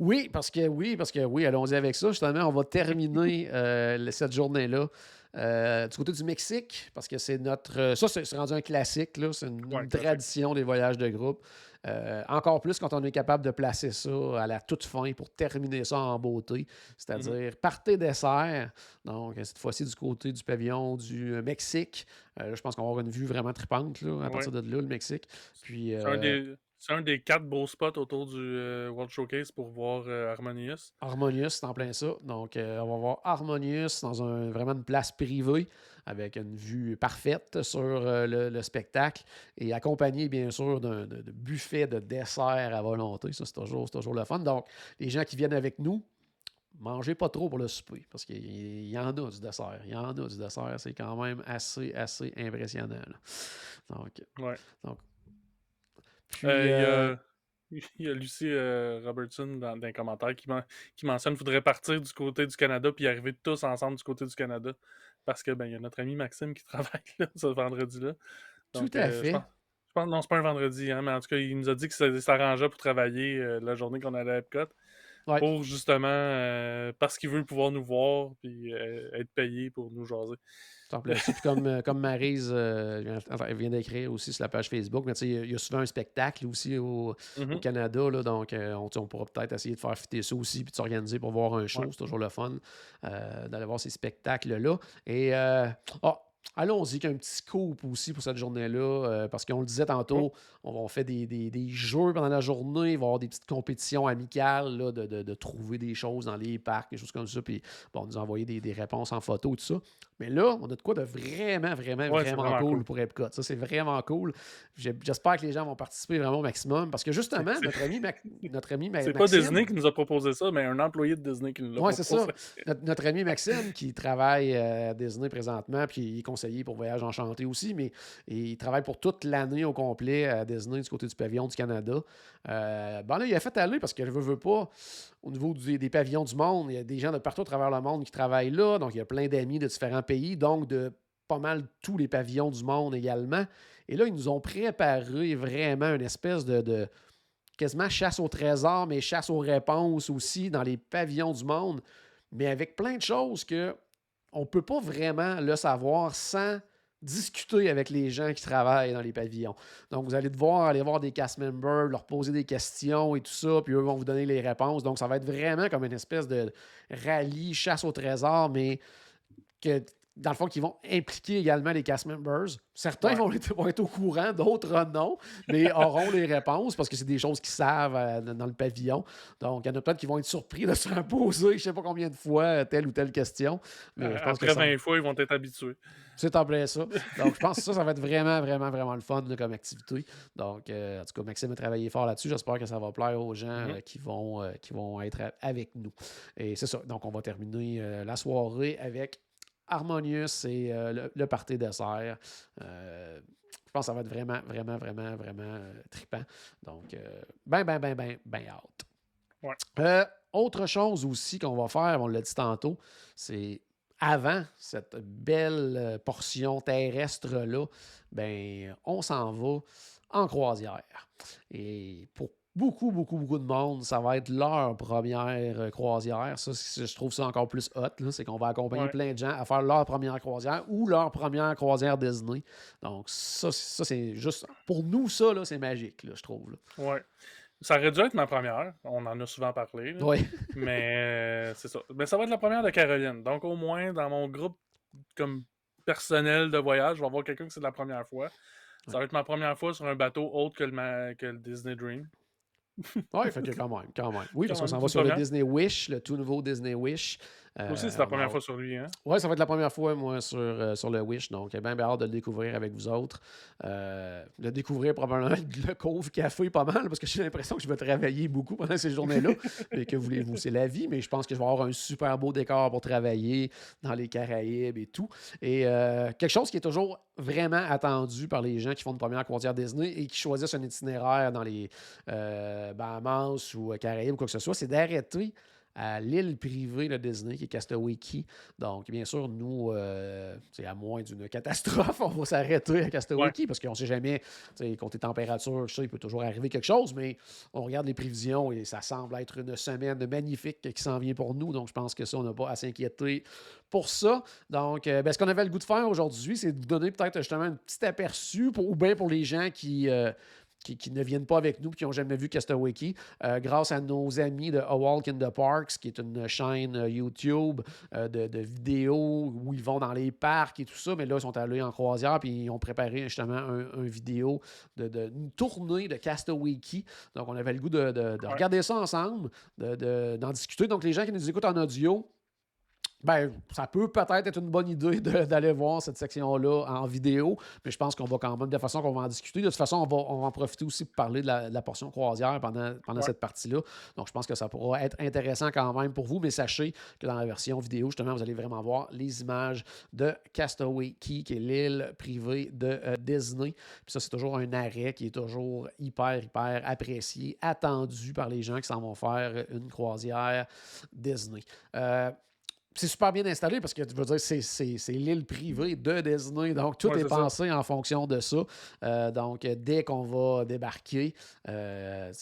Oui, parce que oui, parce que oui, allons-y avec ça. Justement, on va terminer euh, cette journée-là euh, du côté du Mexique, parce que c'est notre. euh, ça, c'est rendu un classique, là. C'est une, Ouais, une classique. tradition des voyages de groupe. Euh, encore plus quand on est capable de placer ça à la toute fin pour terminer ça en beauté. C'est-à-dire party dessert. Donc, cette fois-ci, du côté du pavillon du Mexique. Euh, là, je pense qu'on va avoir une vue vraiment tripante là, à Ouais. partir de là, le Mexique. Puis, euh, des, c'est un des quatre beaux spots autour du euh, World Showcase pour voir euh, Harmonious. Harmonious, c'est en plein ça. Donc, euh, on va voir Harmonious dans un, vraiment une place privée avec une vue parfaite sur euh, le, le spectacle et accompagné, bien sûr, d'un de, de buffet de dessert à volonté. Ça, c'est toujours, toujours le fun. Donc, les gens qui viennent avec nous, mangez pas trop pour le souper parce qu'il y- en a du dessert. Il y en a du dessert. C'est quand même assez, assez impressionnant. là. Donc, Ouais. donc. Puis, Euh, il, y a, euh, (laughs) il y a Lucie euh, Robertson dans, dans les commentaires qui, men- qui mentionne qu'il faudrait partir du côté du Canada puis arriver tous ensemble du côté du Canada. Parce que ben, il y a notre ami Maxime qui (laughs) travaille là, ce vendredi-là. Tout à je fait. pense- je pense, non, c'est pas un vendredi, hein, mais en tout cas, il nous a dit que ça s'arrangeait pour travailler la journée qu'on allait à Epcot. Ouais. Pour justement, euh, parce qu'il veut pouvoir nous voir puis euh, être payé pour nous jaser. Comme, comme Maryse euh, vient, enfin, elle vient d'écrire aussi sur la page Facebook, mais tu sais, il y a- souvent un spectacle aussi au, au Canada, là, donc on, pourra peut-être essayer de faire fitter ça aussi, puis de s'organiser pour voir un show. Ouais. C'est toujours le fun d'aller voir ces spectacles-là. Et euh, ah, allons-y qu'un petit scoop aussi pour cette journée-là, euh, parce qu'on le disait tantôt, on, on fait des, des- des jeux pendant la journée, il va y avoir des petites compétitions amicales là, de, de- de trouver des choses dans les parcs, des choses comme ça, puis bon, on nous a envoyé des, des réponses en photo, tout ça. Mais là, on a de quoi de vraiment, vraiment, Ouais, vraiment, vraiment cool, cool. pour Epcot. Ça, c'est vraiment cool. J'espère que les gens vont participer vraiment au maximum, parce que justement, notre ami, Mac- (laughs) notre ami Ma- C'est pas Disney qui nous a proposé ça, mais un employé de Disney qui nous l'a Ouais, c'est ça. proposé. Notre, notre ami Maxime, qui travaille euh, à Disney présentement, puis il conseiller pour Voyage Enchanté aussi, mais il travaille pour toute l'année au complet à Disney du côté du pavillon du Canada. Euh, ben là, il a fait aller parce qu'elle veut, veut pas, au niveau des pavillons du monde, il y a des gens de partout à travers le monde qui travaillent là, donc il y a plein d'amis de différents pays, donc de pas mal tous les pavillons du monde également. Et là, ils nous ont préparé vraiment une espèce de quasiment chasse au trésor, mais chasse aux réponses aussi dans les pavillons du monde, mais avec plein de choses que on ne peut pas vraiment le savoir sans discuter avec les gens qui travaillent dans les pavillons. Donc, vous allez devoir aller voir des cast members, leur poser des questions et tout ça, puis eux vont vous donner les réponses. Donc, ça va être vraiment comme une espèce de rallye, chasse au trésor, mais que dans le fond, qui vont impliquer également les cast members. Certains Ouais. vont, être, vont être au courant, d'autres non, mais (laughs) auront les réponses parce que c'est des choses qu'ils savent euh, dans le pavillon. Donc, il y en a peut-être qui vont être surpris de (laughs) se faire poser, je ne sais pas combien de fois, euh, telle ou telle question. Mais je pense que Après ça- 20 fois, ils vont être habitués. c'est en plein ça. Donc, je pense que ça, ça va être vraiment, (laughs) vraiment, vraiment le fun là, comme activité. Donc, euh, en tout cas, Maxime a travaillé fort là-dessus. J'espère que ça va plaire aux gens Mhm. euh, qui, vont, euh, qui vont être avec nous. Et c'est ça. Donc, on va terminer euh, la soirée avec Harmonious et euh, le, le party dessert. Euh, je pense que ça va être vraiment, vraiment, vraiment, vraiment euh, trippant. Donc, euh, ben, ben, ben, ben, ben out. Ouais. Autre chose aussi qu'on va faire, on l'a dit tantôt, c'est avant cette belle portion terrestre-là, ben, on s'en va en croisière. Et pour beaucoup, beaucoup, beaucoup de monde, ça va être leur première euh, croisière. Ça, je trouve ça encore plus hot. C'est qu'on va accompagner Ouais. plein de gens à faire leur première croisière ou leur première croisière Disney. Donc, ça, c'est- ça c'est juste. Pour nous, ça, c'est magique, là, je trouve. Ouais. Ça aurait dû être ma première. On en a souvent parlé. là. Ouais. (laughs) Mais euh, c'est ça. Mais ça va être la première de Caroline. Donc, au moins, dans mon groupe comme personnel de voyage, je vais avoir quelqu'un que c'est la première fois. Ça va être ma première fois sur un bateau autre que le, ma- que le Disney Dream. Oui, fait que quand même, quand même. Oui, parce qu'on s'en va sur le. Disney Wish, le tout nouveau Disney Wish, aussi, c'est la première fois sur lui. Hein? Oui, ça va être la première fois, moi, sur, sur le Wish. Donc, bien, bien hâte de le découvrir avec vous autres. de découvrir probablement le Cove Café pas mal, parce que j'ai l'impression que je vais travailler beaucoup pendant ces journées-là. (laughs) et que voulez-vous, c'est la vie, mais je pense que je vais avoir un super beau décor pour travailler dans les Caraïbes et tout. Et quelque chose qui est toujours vraiment attendu par les gens qui font une première croisière Disney et qui choisissent un itinéraire dans les Bahamas ou Caraïbes ou quoi que ce soit, c'est d'arrêter à l'île privée de Disney, qui est Castaway Key. Donc, bien sûr, nous, euh, c'est à moins d'une catastrophe, (laughs) on va s'arrêter à Castaway Key parce qu'on ne sait jamais, compter température, ça, il peut toujours arriver quelque chose, mais on regarde les prévisions et ça semble être une semaine magnifique qui s'en vient pour nous. Donc, je pense que ça, on n'a pas à s'inquiéter pour ça. Donc, euh, ben, ce qu'on avait le goût de faire aujourd'hui, c'est de vous donner peut-être justement un petit aperçu, pour, ou bien pour les gens qui, euh, qui, ne viennent pas avec nous et qui n'ont jamais vu Castaway Key, euh, grâce à nos amis de A Walk in the Parks, qui est une chaîne euh, YouTube euh, de, vidéos où ils vont dans les parcs et tout ça. Mais là, ils sont allés en croisière puis ils ont préparé justement un, vidéo de, une tournée de Castaway Key. Donc, on avait le goût de, regarder ça ensemble, d'en discuter. Donc, les gens qui nous écoutent en audio, ben, ça peut peut-être être une bonne idée d'aller voir cette section-là en vidéo, mais je pense qu'on va quand même, de façon qu'on va en discuter. De toute façon, on va, on va en profiter aussi pour parler de la, portion croisière pendant, pendant cette partie-là. Donc, je pense que ça pourra être intéressant quand même pour vous, mais sachez que dans la version vidéo, justement, vous allez vraiment voir les images de Castaway Key, qui est l'île privée de euh, Disney. Puis ça, c'est toujours un arrêt qui est toujours hyper, hyper apprécié, attendu par les gens qui s'en vont faire une croisière Disney. Euh, c'est super bien installé parce que tu veux dire, c'est l'île privée de Disney. Donc, tout est pensé en fonction de ça. Euh, donc, dès qu'on va débarquer, euh,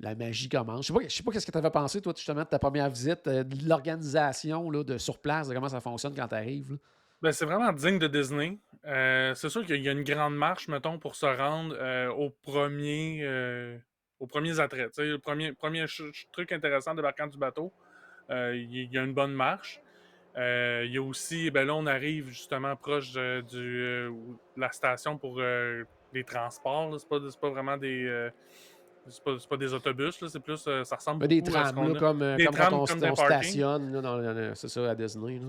la magie commence. Je ne sais pas, qu'est-ce que tu avais pensé, toi, justement, de ta première visite, euh, de l'organisation de sur place, de comment ça fonctionne quand tu arrives. Ben, c'est vraiment digne de Disney. c'est sûr qu'il y a une grande marche, mettons, pour se rendre au premier, aux premiers attraits. le premier, premier truc intéressant de débarquant du bateau, il y a une bonne marche. Euh, il y a aussi, ben là, on arrive justement proche de, du, euh, la station pour euh, les transports. C'est pas, pas vraiment des. c'est pas, pas, des autobus, c'est plus. ça ressemble des trams, là, comme, des comme trams, quand on, stationne, c'est ça, à Disney.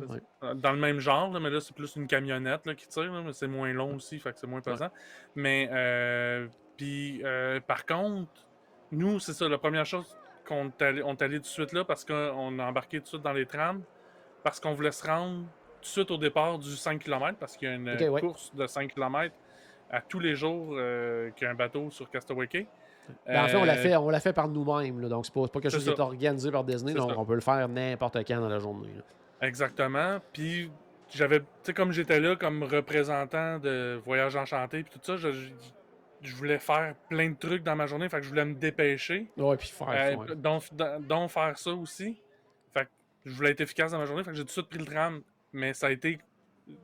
Dans le même genre, mais là, c'est plus une camionnette là, qui tire, mais c'est moins long aussi, fait que c'est moins pesant. Mais, puis, par contre, nous, c'est ça, la première chose qu'on est allé, on est allé tout de suite là parce qu'on a embarqué tout de suite dans les trams parce qu'on voulait se rendre tout de suite au départ du 5 km, parce qu'il y a une course de 5 km à tous les jours euh, qu'il y a un bateau sur Castaway Cay. Ben, en fait, on l'a fait, on l'a fait par nous-mêmes. Donc, c'est pas, pas quelque chose qui est organisé par Disney. Donc, on peut le faire n'importe quand dans la journée. Exactement. Puis, j'avais, tu sais, comme j'étais là comme représentant de Voyage Enchanté, puis tout ça, je, je, voulais faire plein de trucs dans ma journée. Fait que je voulais me dépêcher. Ouais, puis faire euh, donc, faire ça aussi je voulais être efficace dans ma journée, j'ai tout de suite pris le tram. Mais ça a été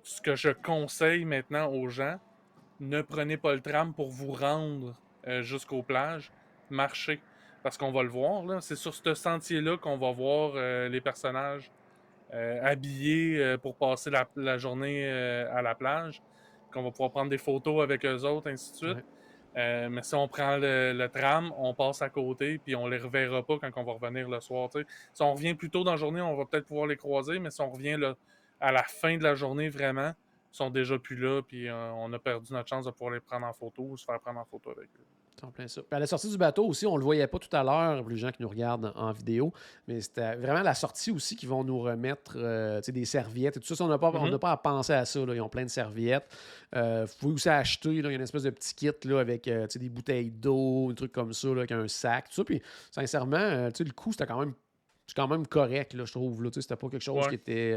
ce que je conseille maintenant aux gens. Ne prenez pas le tram pour vous rendre euh, jusqu'aux plages. Marchez. Parce qu'on va le voir, là. C'est sur ce sentier-là qu'on va voir euh, les personnages euh, habillés pour passer la, journée à la plage. Qu'on va pouvoir prendre des photos avec eux autres, ainsi de suite. Euh, mais si on prend le, tram, on passe à côté, puis on les reverra pas quand on va revenir le soir. Si on revient plus tôt dans la journée, on va peut-être pouvoir les croiser, mais si on revient à la fin de la journée, vraiment, ils sont déjà plus là, puis euh, on a perdu notre chance de pouvoir les prendre en photo ou se faire prendre en photo avec eux plein ça. à la sortie du bateau aussi, on ne le voyait pas tout à l'heure, les gens qui nous regardent en, vidéo, mais c'était vraiment la sortie aussi qui vont nous remettre euh, des serviettes et tout ça. on n'a pas, mm-hmm. pas à penser à ça. Ils ont plein de serviettes. Euh, vous pouvez aussi acheter, il y a une espèce de petit kit là, avec euh, des bouteilles d'eau, un truc comme ça, avec un sac, tout ça. Puis sincèrement, le coût, c'était quand même quand même correct, là, je trouve. C'était pas quelque chose qui était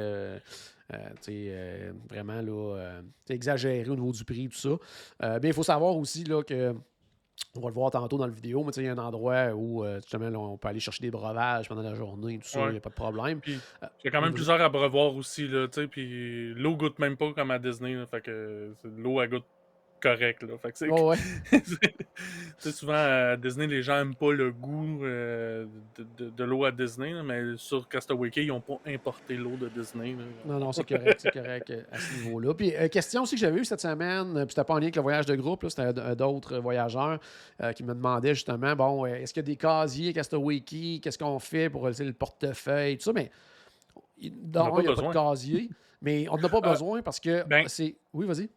vraiment là, exagéré au niveau du prix, tout ça. mais il faut savoir aussi là, que on va le voir tantôt dans la vidéo, mais il y a un endroit où euh, justement on peut aller chercher des breuvages pendant la journée, tout ça, il n'y a pas de problème. il y a quand même plusieurs à brevoir aussi, là, puis l'eau goûte même pas comme à Disney, fait que l'eau elle goûte correct. Là. Fait c'est, ouais. (laughs) souvent à Disney, les gens n'aiment pas le goût euh, de, l'eau à Disney, mais sur Castaway Cay, ils n'ont pas importé l'eau de Disney. Non, non, c'est correct, c'est correct euh, à ce niveau-là. Puis, euh, question aussi que j'avais eue cette semaine, puis c'était pas en lien avec le voyage de groupe, c'était d'autres voyageurs qui me demandaient justement, bon, est-ce qu'il y a des casiers Castaway Key, qu'est-ce qu'on fait pour le portefeuille, tout ça, mais pas il y a pas de besoin. casier, mais on n'a pas Ah, besoin parce que ben, c'est oui, vas-y.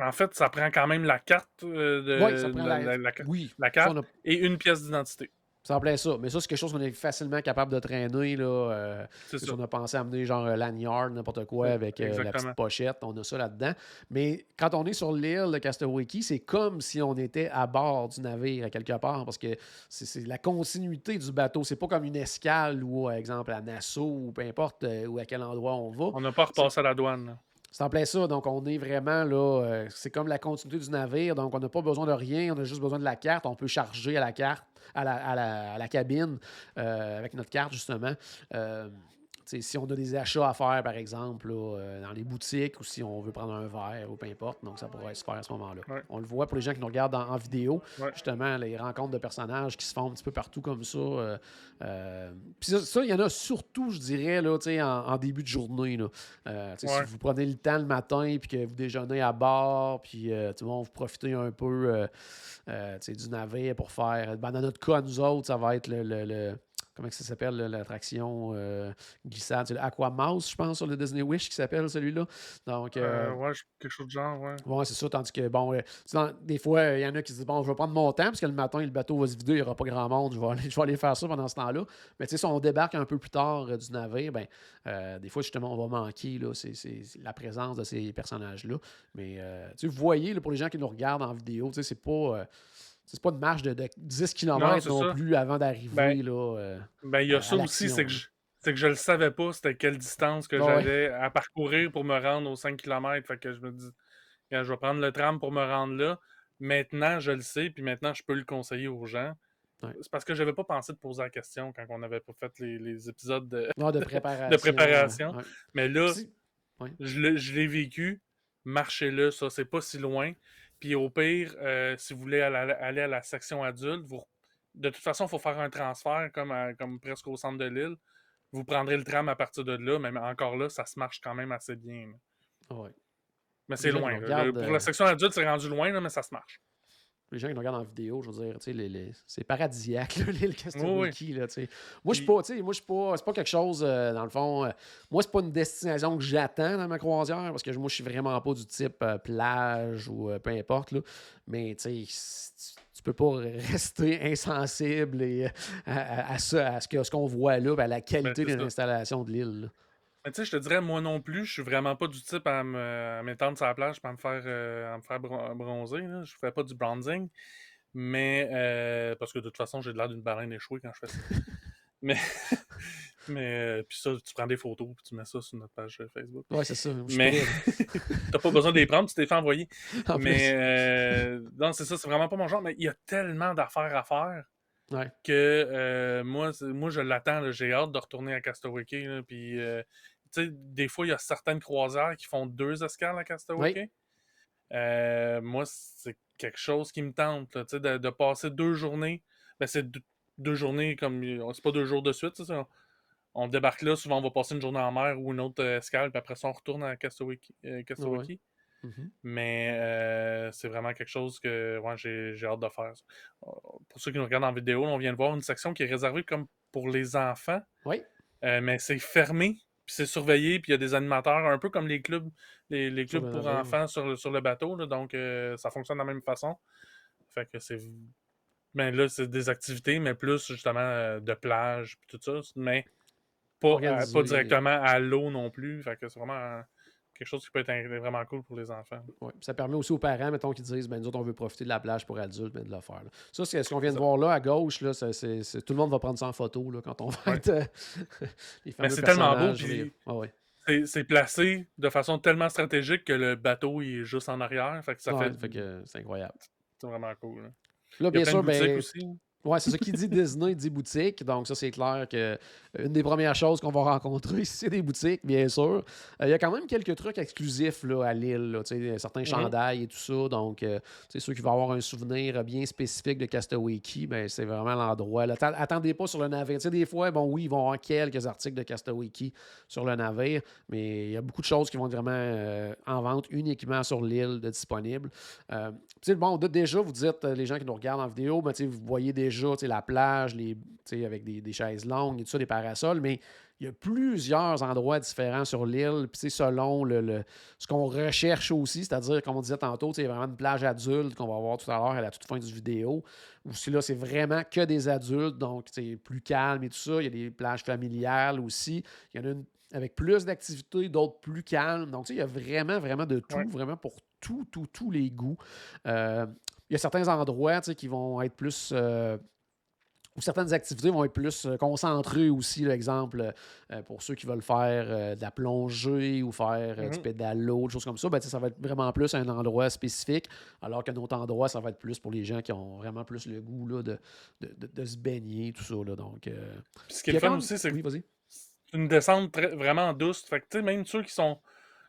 En fait, ça prend quand même la carte, euh, Oui, ça de, prend la, la la- la- oui, la ça, carte a et une pièce d'identité. ça en plein ça, mais ça, c'est quelque chose qu'on est facilement capable de traîner, là, euh, C'est si on a pensé à amener genre un lanyard, n'importe quoi, avec euh, la petite pochette, on a ça là-dedans. Mais quand on est sur l'île de Castaway c'est comme si on était à bord du navire, à quelque part, parce que c'est la continuité du bateau. C'est pas comme une escale ou, par exemple, à Nassau, ou peu importe euh, où à quel endroit on va. On n'a pas repassé à la douane. là. C'est en plein ça. Donc, on est vraiment là. euh, c'est comme la continuité du navire. Donc, on n'a pas besoin de rien. On a juste besoin de la carte. On peut charger à la carte, à la, à la- à la cabine, euh, avec notre carte, justement. Euh, si on a des achats à faire, par exemple, là, euh, dans les boutiques ou si on veut prendre un verre ou peu importe, donc ça pourrait se faire à ce moment-là. Ouais. On le voit pour les gens qui nous regardent en, en vidéo, Ouais. justement, les rencontres de personnages qui se font un petit peu partout comme ça. euh, euh, Puis ça, il y en a surtout, je dirais, là, en, en début de journée. Là. Ouais. Si vous prenez le temps le matin puis que vous déjeunez à bord, puis vois, vous profitez un peu du navire pour faire. ben, dans notre cas, nous autres, ça va être le. le- le- comment ça s'appelle, l'attraction euh, glissade? C'est l'Aquamouse, je pense, sur le Disney Wish qui s'appelle celui-là. Donc, euh, Euh, ouais, quelque chose de genre, ouais. Ouais, c'est ça. Tandis que, bon, euh, dans- des fois, il y en a qui se disent, bon, je vais prendre mon temps, parce que le matin, le bateau va se vider, il n'y aura pas grand monde, je vais, aller, (laughs) je vais aller faire ça pendant ce temps-là. Mais tu sais, si on débarque un peu plus tard du navire, ben, des fois, justement, on va manquer là, la présence de ces personnages-là. Mais, tu voyez, là, pour les gens qui nous regardent en vidéo, tu sais, c'est pas. C'est pas une marche de, de 10 km non, plus avant d'arriver. Ben, là, euh, Ben, il y a à- ça à aussi, c'est que, je, c'est que je le savais pas, c'était quelle distance que ouais. j'avais à parcourir pour me rendre aux 5 km. Fait que je me dis, je vais prendre le tram pour me rendre là. Maintenant, je le sais, puis maintenant, je peux le conseiller aux gens. Ouais. C'est parce que j'avais pas pensé de poser la question quand on avait pas fait les, les épisodes de, non, de (laughs) préparation. de préparation. ouais. Mais là, je je l'ai vécu. Marchez-le, ça, c'est pas si loin. Puis au pire, euh, si vous voulez aller, à la section adulte, vous, de toute façon, il faut faire un transfert comme, à- comme presque au centre de l'île. Vous prendrez le tram à partir de là, mais encore là, ça se marche quand même assez bien. là. ouais. Mais c'est loin. Le- pour euh, la section adulte, c'est rendu loin, là, mais ça se marche. Les gens qui nous regardent en vidéo, je veux dire, les, les- c'est paradisiaque, (laughs) l'île Castaway Oui, oui. Key, là, tu sais. Moi, je suis pas, tu sais, moi, je suis pas, c'est pas quelque chose, euh, dans le fond, euh, moi, c'est pas une destination que j'attends dans ma croisière, parce que moi, je suis vraiment pas du type euh, plage ou euh, peu importe, là. Mais, tu sais, tu, peux pas (laughs) rester insensible et, à, à- à ça, à ce qu'on voit là, ben, à la qualité Ben, de l'installation de l'île. Mais tu sais, je te dirais, moi non plus, je suis vraiment pas du type à me- à m'étendre sur la plage pour me faire, euh, à me faire bron- bronzer. Là. Je fais pas du bronzing. Mais euh, parce que de toute façon, j'ai l'air d'une baleine échouée quand je fais ça. (laughs) mais mais euh, puis ça, tu prends des photos puis tu mets ça sur notre page euh, Facebook. Ouais, c'est ça. je suis Mais pas- (laughs) t'as pas besoin de les prendre, tu t'es fait envoyer. (laughs) en plus. Mais euh, non, c'est ça, c'est vraiment pas mon genre. Mais il y a tellement d'affaires à faire Ouais. que euh, moi, c'est- moi, je l'attends. là. J'ai hâte de retourner à Castaway là, Puis, euh, des fois, il y a certaines croisières qui font deux escales à Castaway Oui. Euh, moi, c'est quelque chose qui me tente, là, de, de passer deux journées. Ben, c'est deux, deux journées comme. C'est pas deux jours de suite. On débarque là, souvent on va passer une journée en mer ou une autre euh, escale, puis après ça on retourne à Castaway euh. Mhm. Mais euh, c'est vraiment quelque chose que ouais, j'ai hâte de faire. Euh, Pour ceux qui nous regardent en vidéo, là, on vient de voir une section qui est réservée comme pour les enfants. Oui. Euh, mais c'est fermé, puis c'est surveillé, puis il y a des animateurs, un peu comme les clubs, les, clubs pour enfants sur le, sur le bateau. là, donc euh, ça fonctionne de la même façon. Fait que c'est. Ben là, c'est des activités, mais plus justement euh, de plage, puis tout ça. Mais pas, euh, pas directement à l'eau non plus. Fait que c'est vraiment quelque chose qui peut être vraiment cool pour les enfants. Ouais. Ça permet aussi aux parents, mettons, qui disent ben, nous autres, on veut profiter de la plage pour adultes, mais de le faire. là. Ça, c'est ce qu'on vient de ça. voir là à gauche. Là, c'est- c'est- c'est- tout le monde va prendre ça en photo là, quand on va Ouais. être. euh, (laughs) les fameux c'est tellement beau, puis- Ah ouais. C'est placé de façon tellement stratégique que le bateau il est juste en arrière. Fait que ça fait, fait que c'est incroyable. c'est vraiment cool. là. Bien sûr, ben, aussi. Ouais, c'est ça qui dit Disney, dit boutique. Donc, ça, c'est clair que euh, une des premières choses qu'on va rencontrer, (laughs) c'est des boutiques, bien sûr. Euh, Il y a quand même quelques trucs exclusifs là, à Lille, là, sais, certains Mhm. chandails et tout ça. Donc, euh, c'est ceux qui vont avoir un souvenir bien spécifique de Castaway Key, ben, c'est vraiment l'endroit. Attendez pas sur le navire. Des fois, bon, oui, ils vont avoir quelques articles de Castaway Key sur le navire, mais il y a beaucoup de choses qui vont être vraiment euh, en vente uniquement sur l'île de disponible. Euh, bon, déjà, vous dites, euh, les gens qui nous regardent en vidéo, ben, vous voyez déjà déjà la plage, les, avec des, des, chaises longues et tout ça, des parasols, mais il y a plusieurs endroits différents sur l'île, puis selon le, ce qu'on recherche aussi, c'est-à-dire, comme on disait tantôt, il y a vraiment une plage adulte qu'on va voir tout à l'heure à la toute fin du vidéo, où si là, c'est vraiment que des adultes, donc c'est plus calme et tout ça. Il y a des plages familiales aussi. Il y en a une avec plus d'activités, d'autres plus calmes. Donc, il y a vraiment, vraiment de tout, vraiment pour tout, tout, tous les goûts. Euh, y a certains endroits qui vont être plus. Euh, ou certaines activités vont être plus euh, concentrées aussi, l'exemple, pour ceux qui veulent faire de la plongée ou faire du mm-hmm. pédalo, des choses comme ça, ben, ça va être vraiment plus un endroit spécifique, alors qu'un autre endroit, ça va être plus pour les gens qui ont vraiment plus le goût là, de, de, se baigner, tout ça. Là, donc, ce qui est fun aussi, c'est oui, une descente vraiment douce. Fait que, même ceux qui sont,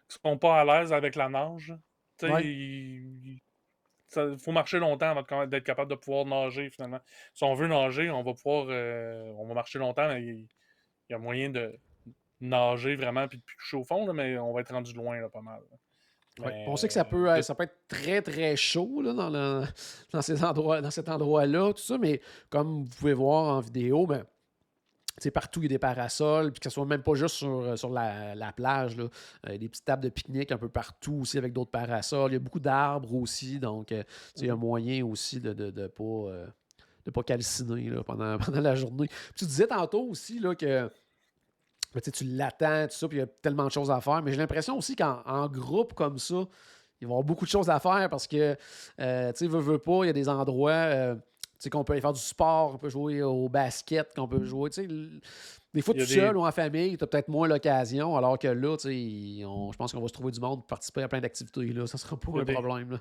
sont pas à l'aise avec la nage, il faut marcher longtemps avant d'être capable de pouvoir nager finalement. Si on veut nager, on va pouvoir euh, on va marcher longtemps, mais il, y a moyen de nager vraiment puis de toucher au fond, mais on va être rendu loin là, pas mal. on sait que ça peut, euh, ça peut être très très chaud là, dans, (laughs) dans, ces endroits, dans cet endroit-là, tout ça, mais comme vous pouvez voir en vidéo, ben, partout, il y a des parasols, puis que ce soit même pas juste sur, euh, sur la, plage. Là. Euh, des petites tables de pique-nique un peu partout aussi avec d'autres parasols. Il y a beaucoup d'arbres aussi, donc euh, il y a moyen aussi de ne de, pas, de pas calciner pendant, (laughs) pendant la journée. tu disais tantôt aussi là, que ben, tu l'attends, tout ça, puis il y a tellement de choses à faire, mais j'ai l'impression aussi qu'en groupe comme ça, il va y avoir beaucoup de choses à faire parce que, tu sais, veut, veut pas, il y a des endroits sais, qu'on peut aller faire du sport, on peut jouer au basket, qu'on peut jouer. Tu sais, des fois, tout seul ou en famille, tu as peut-être moins l'occasion, alors que là, tu sais, je pense qu'on va se trouver du monde pour participer à plein d'activités. Là. Ça sera pas un problème. Là.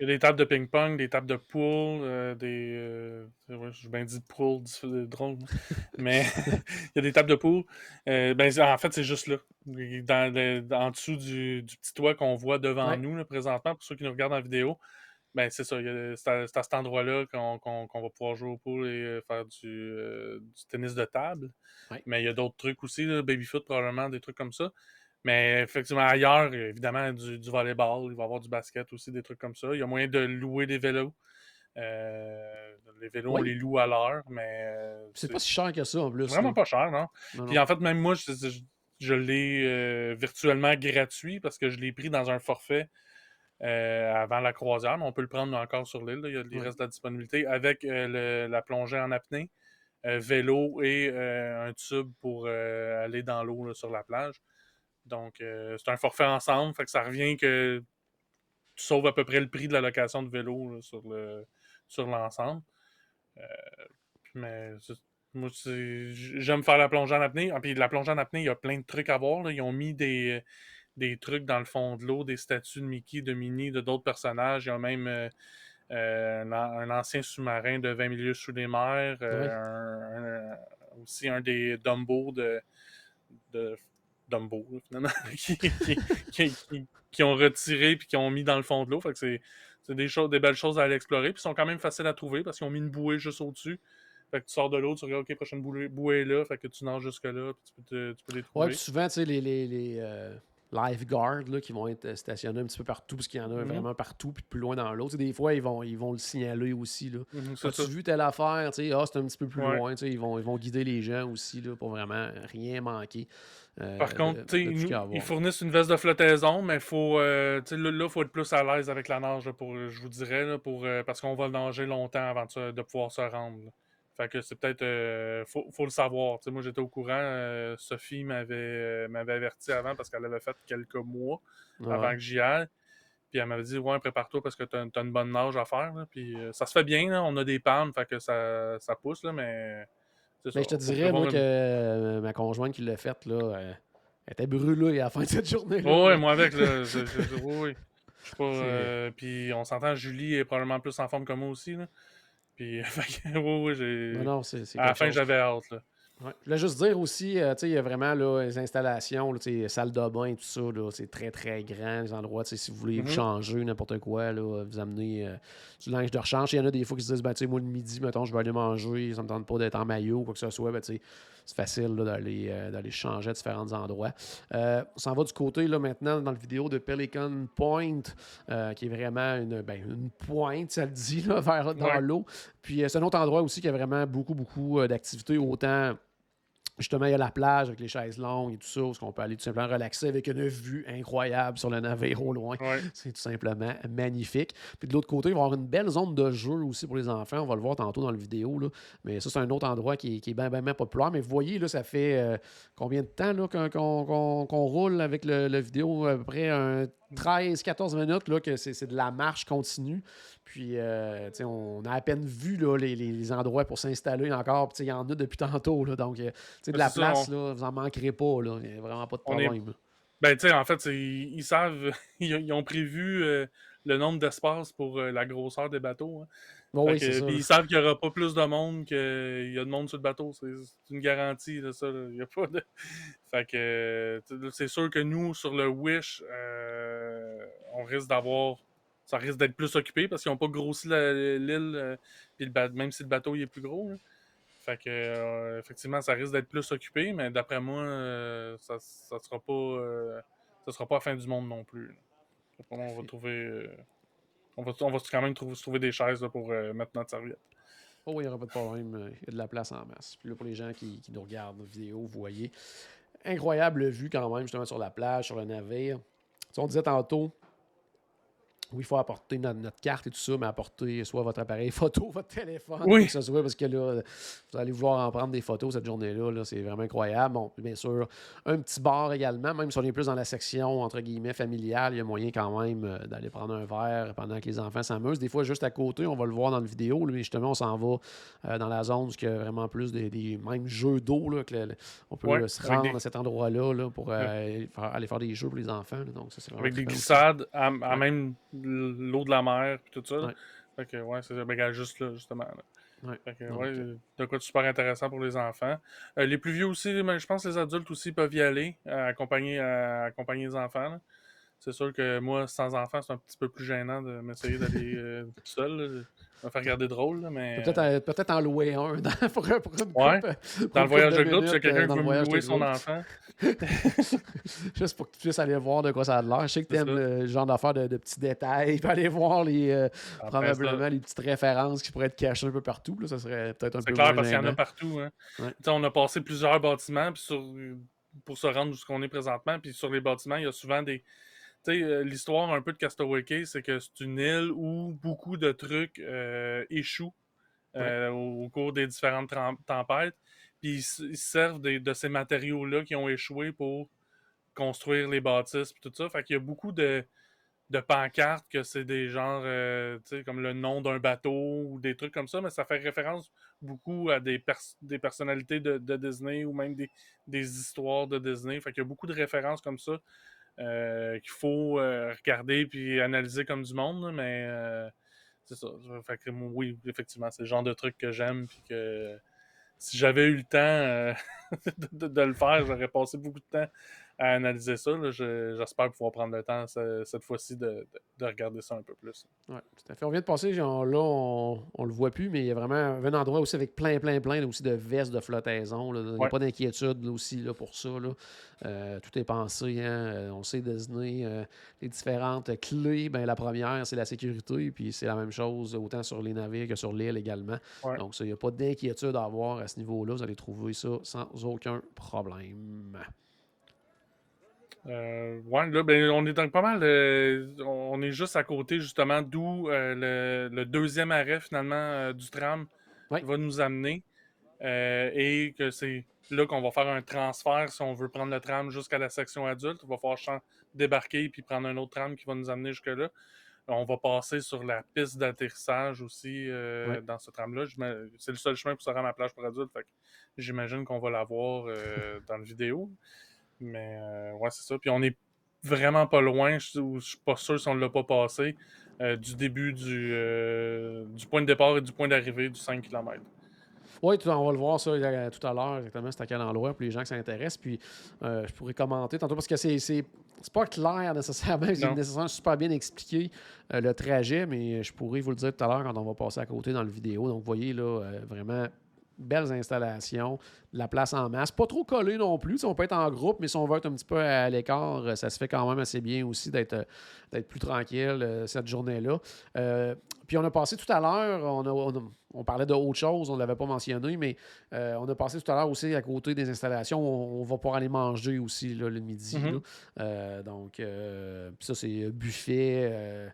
Il y a des tables de ping-pong, des tables de pool, euh, des. Euh, je bien dit pool, drôle. (laughs) mais il y a des tables de pool. Euh, ben, en fait, c'est juste là. Dans, en dessous du, petit toit qu'on voit devant nous présentement, pour ceux qui nous regardent en vidéo. Ben, c'est ça. C'est à, cet endroit-là qu'on va pouvoir jouer au pool et euh, faire du, euh, du tennis de table. Mais il y a d'autres trucs aussi, là, baby-foot probablement, des trucs comme ça. Mais effectivement, ailleurs, évidemment, du, du volleyball, il va y avoir du basket aussi, des trucs comme ça. Il y a moyen de louer des vélos. Euh, les vélos, on les loue à l'heure, mais. c'est pas si cher que ça en plus. Vraiment pas cher, non. Puis en fait, même moi, je, je l'ai virtuellement gratuit parce que je l'ai pris dans un forfait euh, avant la croisière, mais on peut le prendre encore sur l'île. Il y a de la disponibilité avec euh, la plongée en apnée, euh, vélo et un tube pour aller dans l'eau sur la plage. Donc, c'est un forfait ensemble, fait que ça revient que tu sauves à peu près le prix de la location de vélo sur le sur l'ensemble. mais moi, j'aime faire la plongée en apnée. Ah, puis la plongée en apnée, il y a plein de trucs à voir. Ils ont mis des des trucs dans le fond de l'eau, des statues de Mickey, de Minnie, de d'autres personnages. Il y a même euh, euh, un, ancien sous-marin de 20 milieux sous les mers, euh, aussi un des Dumbo de, Dumbo, finalement, (laughs) qui, ont retiré puis qui ont mis dans le fond de l'eau. c'est, des, choses, des belles choses à aller explorer. Puis sont quand même faciles à trouver parce qu'ils ont mis une bouée juste au-dessus. Fait que tu sors de l'eau, tu regardes, OK, prochaine bouée, est là, fait que tu nages jusque-là, puis tu peux, tu peux les trouver. Ouais, puis souvent, tu sais, les, les, lifeguards là, qui vont être euh, stationnés un petit peu partout, parce qu'il y en a mhm. vraiment partout, puis plus loin dans l'autre. Des fois, ils vont, ils vont le signaler aussi. Là. Mhm, As-tu vu telle affaire? Ah, c'est un petit peu plus loin. Ils vont, ils vont guider les gens aussi là, pour vraiment rien manquer. Euh, Par contre, ils fournissent une veste de flottaison, mais faut, euh, là, il faut être plus à l'aise avec la nage, pour, je vous dirais, pour, parce qu'on va nager longtemps avant de, pouvoir se rendre. Fait que c'est peut-être. Euh, faut, faut, le savoir. moi, j'étais au courant. Euh, Sophie m'avait euh, m'avait averti avant parce qu'elle avait fait quelques mois avant que j'y aille. Puis elle m'avait dit Ouais, prépare-toi parce que tu as, une bonne nage à faire. Puis ça se fait bien. On a des pannes, fait que ça, ça pousse. Là, mais. mais je te dirais, moi, que ma conjointe qui l'a faite, là, elle était brûlée à la fin de cette journée. oui, moi avec. Là, oui, Je sais pas. (laughs) puis on s'entend, Julie est probablement plus en forme que moi aussi. Là. Puis, (laughs) oui, oui, j'ai. Non, non, c'est. À la fin, j'avais hâte, là. Ouais. Je voulais juste dire aussi, euh, tu sais, il y a vraiment là, les installations, là, tu sais, salle de bain, tout ça, là, c'est très très grand, les endroits, si vous voulez vous Mhm. changer n'importe quoi, là, vous amener euh, du linge de rechange. Il y en a des fois qui se disent, ben, moi le midi, mettons, je vais aller manger, ça me tente pas d'être en maillot ou quoi que ce soit, ben, c'est facile là, d'aller euh, d'aller changer à différents endroits. Euh, on s'en va du côté, là, maintenant, dans le vidéo de Pelican Point, euh, qui est vraiment une, ben, une pointe, ça le dit, là, (laughs) vers, dans Ouais. l'eau. Puis euh, c'est un autre endroit aussi qui a vraiment beaucoup, beaucoup euh, d'activités, autant Justement, il y a la plage avec les chaises longues et tout ça, où on peut aller tout simplement relaxer avec une vue incroyable sur le navire au loin. Ouais. (laughs) C'est tout simplement magnifique. Puis de l'autre côté, il va y avoir une belle zone de jeu aussi pour les enfants. On va le voir tantôt dans la vidéo. Là. Mais ça, c'est un autre endroit qui, est- qui est bien, bien, bien populaire. Mais vous voyez, là, ça fait euh, combien de temps qu'on, roule avec le, le vidéo? À peu près un 13-14 minutes là, que c'est de la marche continue. Puis, euh, on a à peine vu là, les, les- endroits pour s'installer encore. Il y en a depuis tantôt. Là, donc, euh, tu sais, de la place, on- là, vous en manquerez pas. Il n'y a vraiment pas de est- problème. Ben, tu sais, en fait, ils savent, (laughs) ils, ont prévu euh, le nombre d'espaces pour euh, la grosseur des bateaux. hein. Bon, Fait oui, que- c'est ça. puis ils savent qu'il n'y aura pas plus de monde qu'il y a de monde sur le bateau. C'est une garantie de ça. Il y a pas de... (laughs) Fait que c'est sûr que nous, sur le Wish, on risque d'avoir. Ça risque d'être plus occupé parce qu'ils n'ont pas grossi l'île, euh, même si le bateau il est plus gros. là. Fait que euh, effectivement, ça risque d'être plus occupé, mais d'après moi, euh, ça, ça sera pas. ça sera pas la fin du monde non plus. on va trouver. on va, on va quand même trouver, trouver des chaises là, pour mettre notre serviette. Oh oui, il n'y aura pas de problème. Il y a de la place en masse. Puis là, pour les gens qui, qui nous regardent vidéo, vous voyez. Incroyable vue quand même, justement, sur la plage, sur le navire. Tu sais, on disait tantôt, oui, il faut apporter notre, notre carte et tout ça, mais apporter soit votre appareil (laughs) photo, votre téléphone, Oui. que ce soit, parce que là, vous allez vouloir en prendre des photos cette journée-là. là, c'est vraiment incroyable. Bon, bien sûr, un petit bar également, même si on est plus dans la section, entre guillemets, familiale, il y a moyen quand même euh, d'aller prendre un verre pendant que les enfants s'amusent. Des fois, juste à côté, on va le voir dans la vidéo, mais justement, on s'en va euh, dans la zone où il y a vraiment plus des, des mêmes jeux d'eau, on peut Ouais, se rendre des- à cet endroit-là là, pour euh, faire- aller faire des jeux pour les enfants. là. donc, ça, c'est vraiment Avec des glissades à, à Ouais. même l'eau de la mer puis tout ça. Ouais. Fait que ouais, c'est. Ben, juste là, justement. là. Ouais. Fait que, Donc, ouais, euh, de quoi de super intéressant pour les enfants. Euh, les plus vieux aussi, mais je pense que les adultes aussi peuvent y aller, euh, accompagner, euh, accompagner les enfants. là. C'est sûr que moi, sans enfants, c'est un petit peu plus gênant de m'essayer d'aller euh, tout seul. Ça va faire regarder drôle, là, mais Peut-être euh, peut-être en louer un dans, (laughs) pour, pour une Ouais. dans le voyage de groupe, minutes, quelqu'un qui veut me louer son enfant, (laughs) Juste pour que tu puisses aller voir de quoi ça a l'air. Je sais que tu C'est aimes ça. le genre d'affaires de, de petits détails. Puis aller voir les, euh, après ça, probablement les petites références qui pourraient être cachées un peu partout. Là, ça serait peut-être un peu C'est clair parce qu'il y en a partout. Hein. Ouais. Tu On a passé plusieurs bâtiments puis sur, pour se rendre où qu'on est présentement. Puis sur les bâtiments, il y a souvent des. Euh, l'histoire un peu de Castaway Cay, c'est que c'est une île où beaucoup de trucs euh, échouent euh, au, au cours des différentes tempêtes. Puis ils, ils se servent des- de ces matériaux-là qui ont échoué pour construire les bâtisses puis tout ça. Fait qu'il y a beaucoup de, de pancartes que c'est des genres, euh, comme le nom d'un bateau ou des trucs comme ça, mais ça fait référence beaucoup à des, pers- des personnalités de, de Disney ou même des, des histoires de Disney. Fait qu'il y a beaucoup de références comme ça euh, qu'il faut euh, regarder puis analyser comme du monde, mais euh, c'est ça. Que, oui, effectivement, c'est le genre de truc que j'aime puis que si j'avais eu le temps (laughs) de le faire, j'aurais passé beaucoup de temps à analyser ça. J'espère pouvoir prendre le temps ce- cette fois-ci de, de- de regarder ça un peu plus. Ouais, tout à fait. On vient de passer, genre, là, on, on le voit plus, mais il y a vraiment un endroit aussi avec plein, plein, plein aussi de vestes de flottaison. là. Il n'y a Ouais. pas d'inquiétude aussi là, pour ça. là. Euh, tout est pensé. hein. Euh, On sait Disney, euh, les différentes clés. Ben, la première, c'est la sécurité, puis c'est la même chose autant sur les navires que sur l'île également. Ouais. Donc, ça, il n'y a pas d'inquiétude à avoir à ce niveau-là. Vous allez trouver ça sans aucun problème. Euh, ouais, là, ben, on est donc pas mal. euh, on est juste à côté, justement, d'où euh, le, le deuxième arrêt, finalement, euh, du tram Ouais. va nous amener. Et que c'est là qu'on va faire un transfert si on veut prendre le tram jusqu'à la section adulte. On va falloir débarquer puis prendre un autre tram qui va nous amener jusque-là. On va passer sur la piste d'atterrissage aussi Ouais. dans ce tram-là. C'est le seul chemin pour se rendre à la plage pour adultes. J'imagine qu'on va l'avoir dans la vidéo. Mais euh, ouais, c'est ça. Puis on est vraiment pas loin. Je, je suis pas sûr si on l'a pas passé. euh, du début du, euh, du point de départ et du point d'arrivée du 5 km. Oui, on va le voir ça tout à l'heure, exactement, c'est à quel endroit pour les gens qui s'intéressent. Puis euh, je pourrais commenter tantôt parce que c'est, c'est, pas clair (laughs) nécessairement, c'est nécessairement super bien expliqué euh, le trajet, mais je pourrais vous le dire tout à l'heure quand on va passer à côté dans le vidéo. Donc, vous voyez là, euh, vraiment belles installations, la place en masse. Pas trop collé non plus. On peut être en groupe, mais si on veut être un petit peu à l'écart, ça se fait quand même assez bien aussi d'être, d'être plus tranquille cette journée-là. puis on a passé tout à l'heure, on a parlait de autre chose, on ne l'avait pas mentionné, mais euh, on a passé tout à l'heure aussi à côté des installations. On, va pouvoir aller manger aussi le midi. Mm-hmm. Euh, donc, euh, ça, c'est buffet.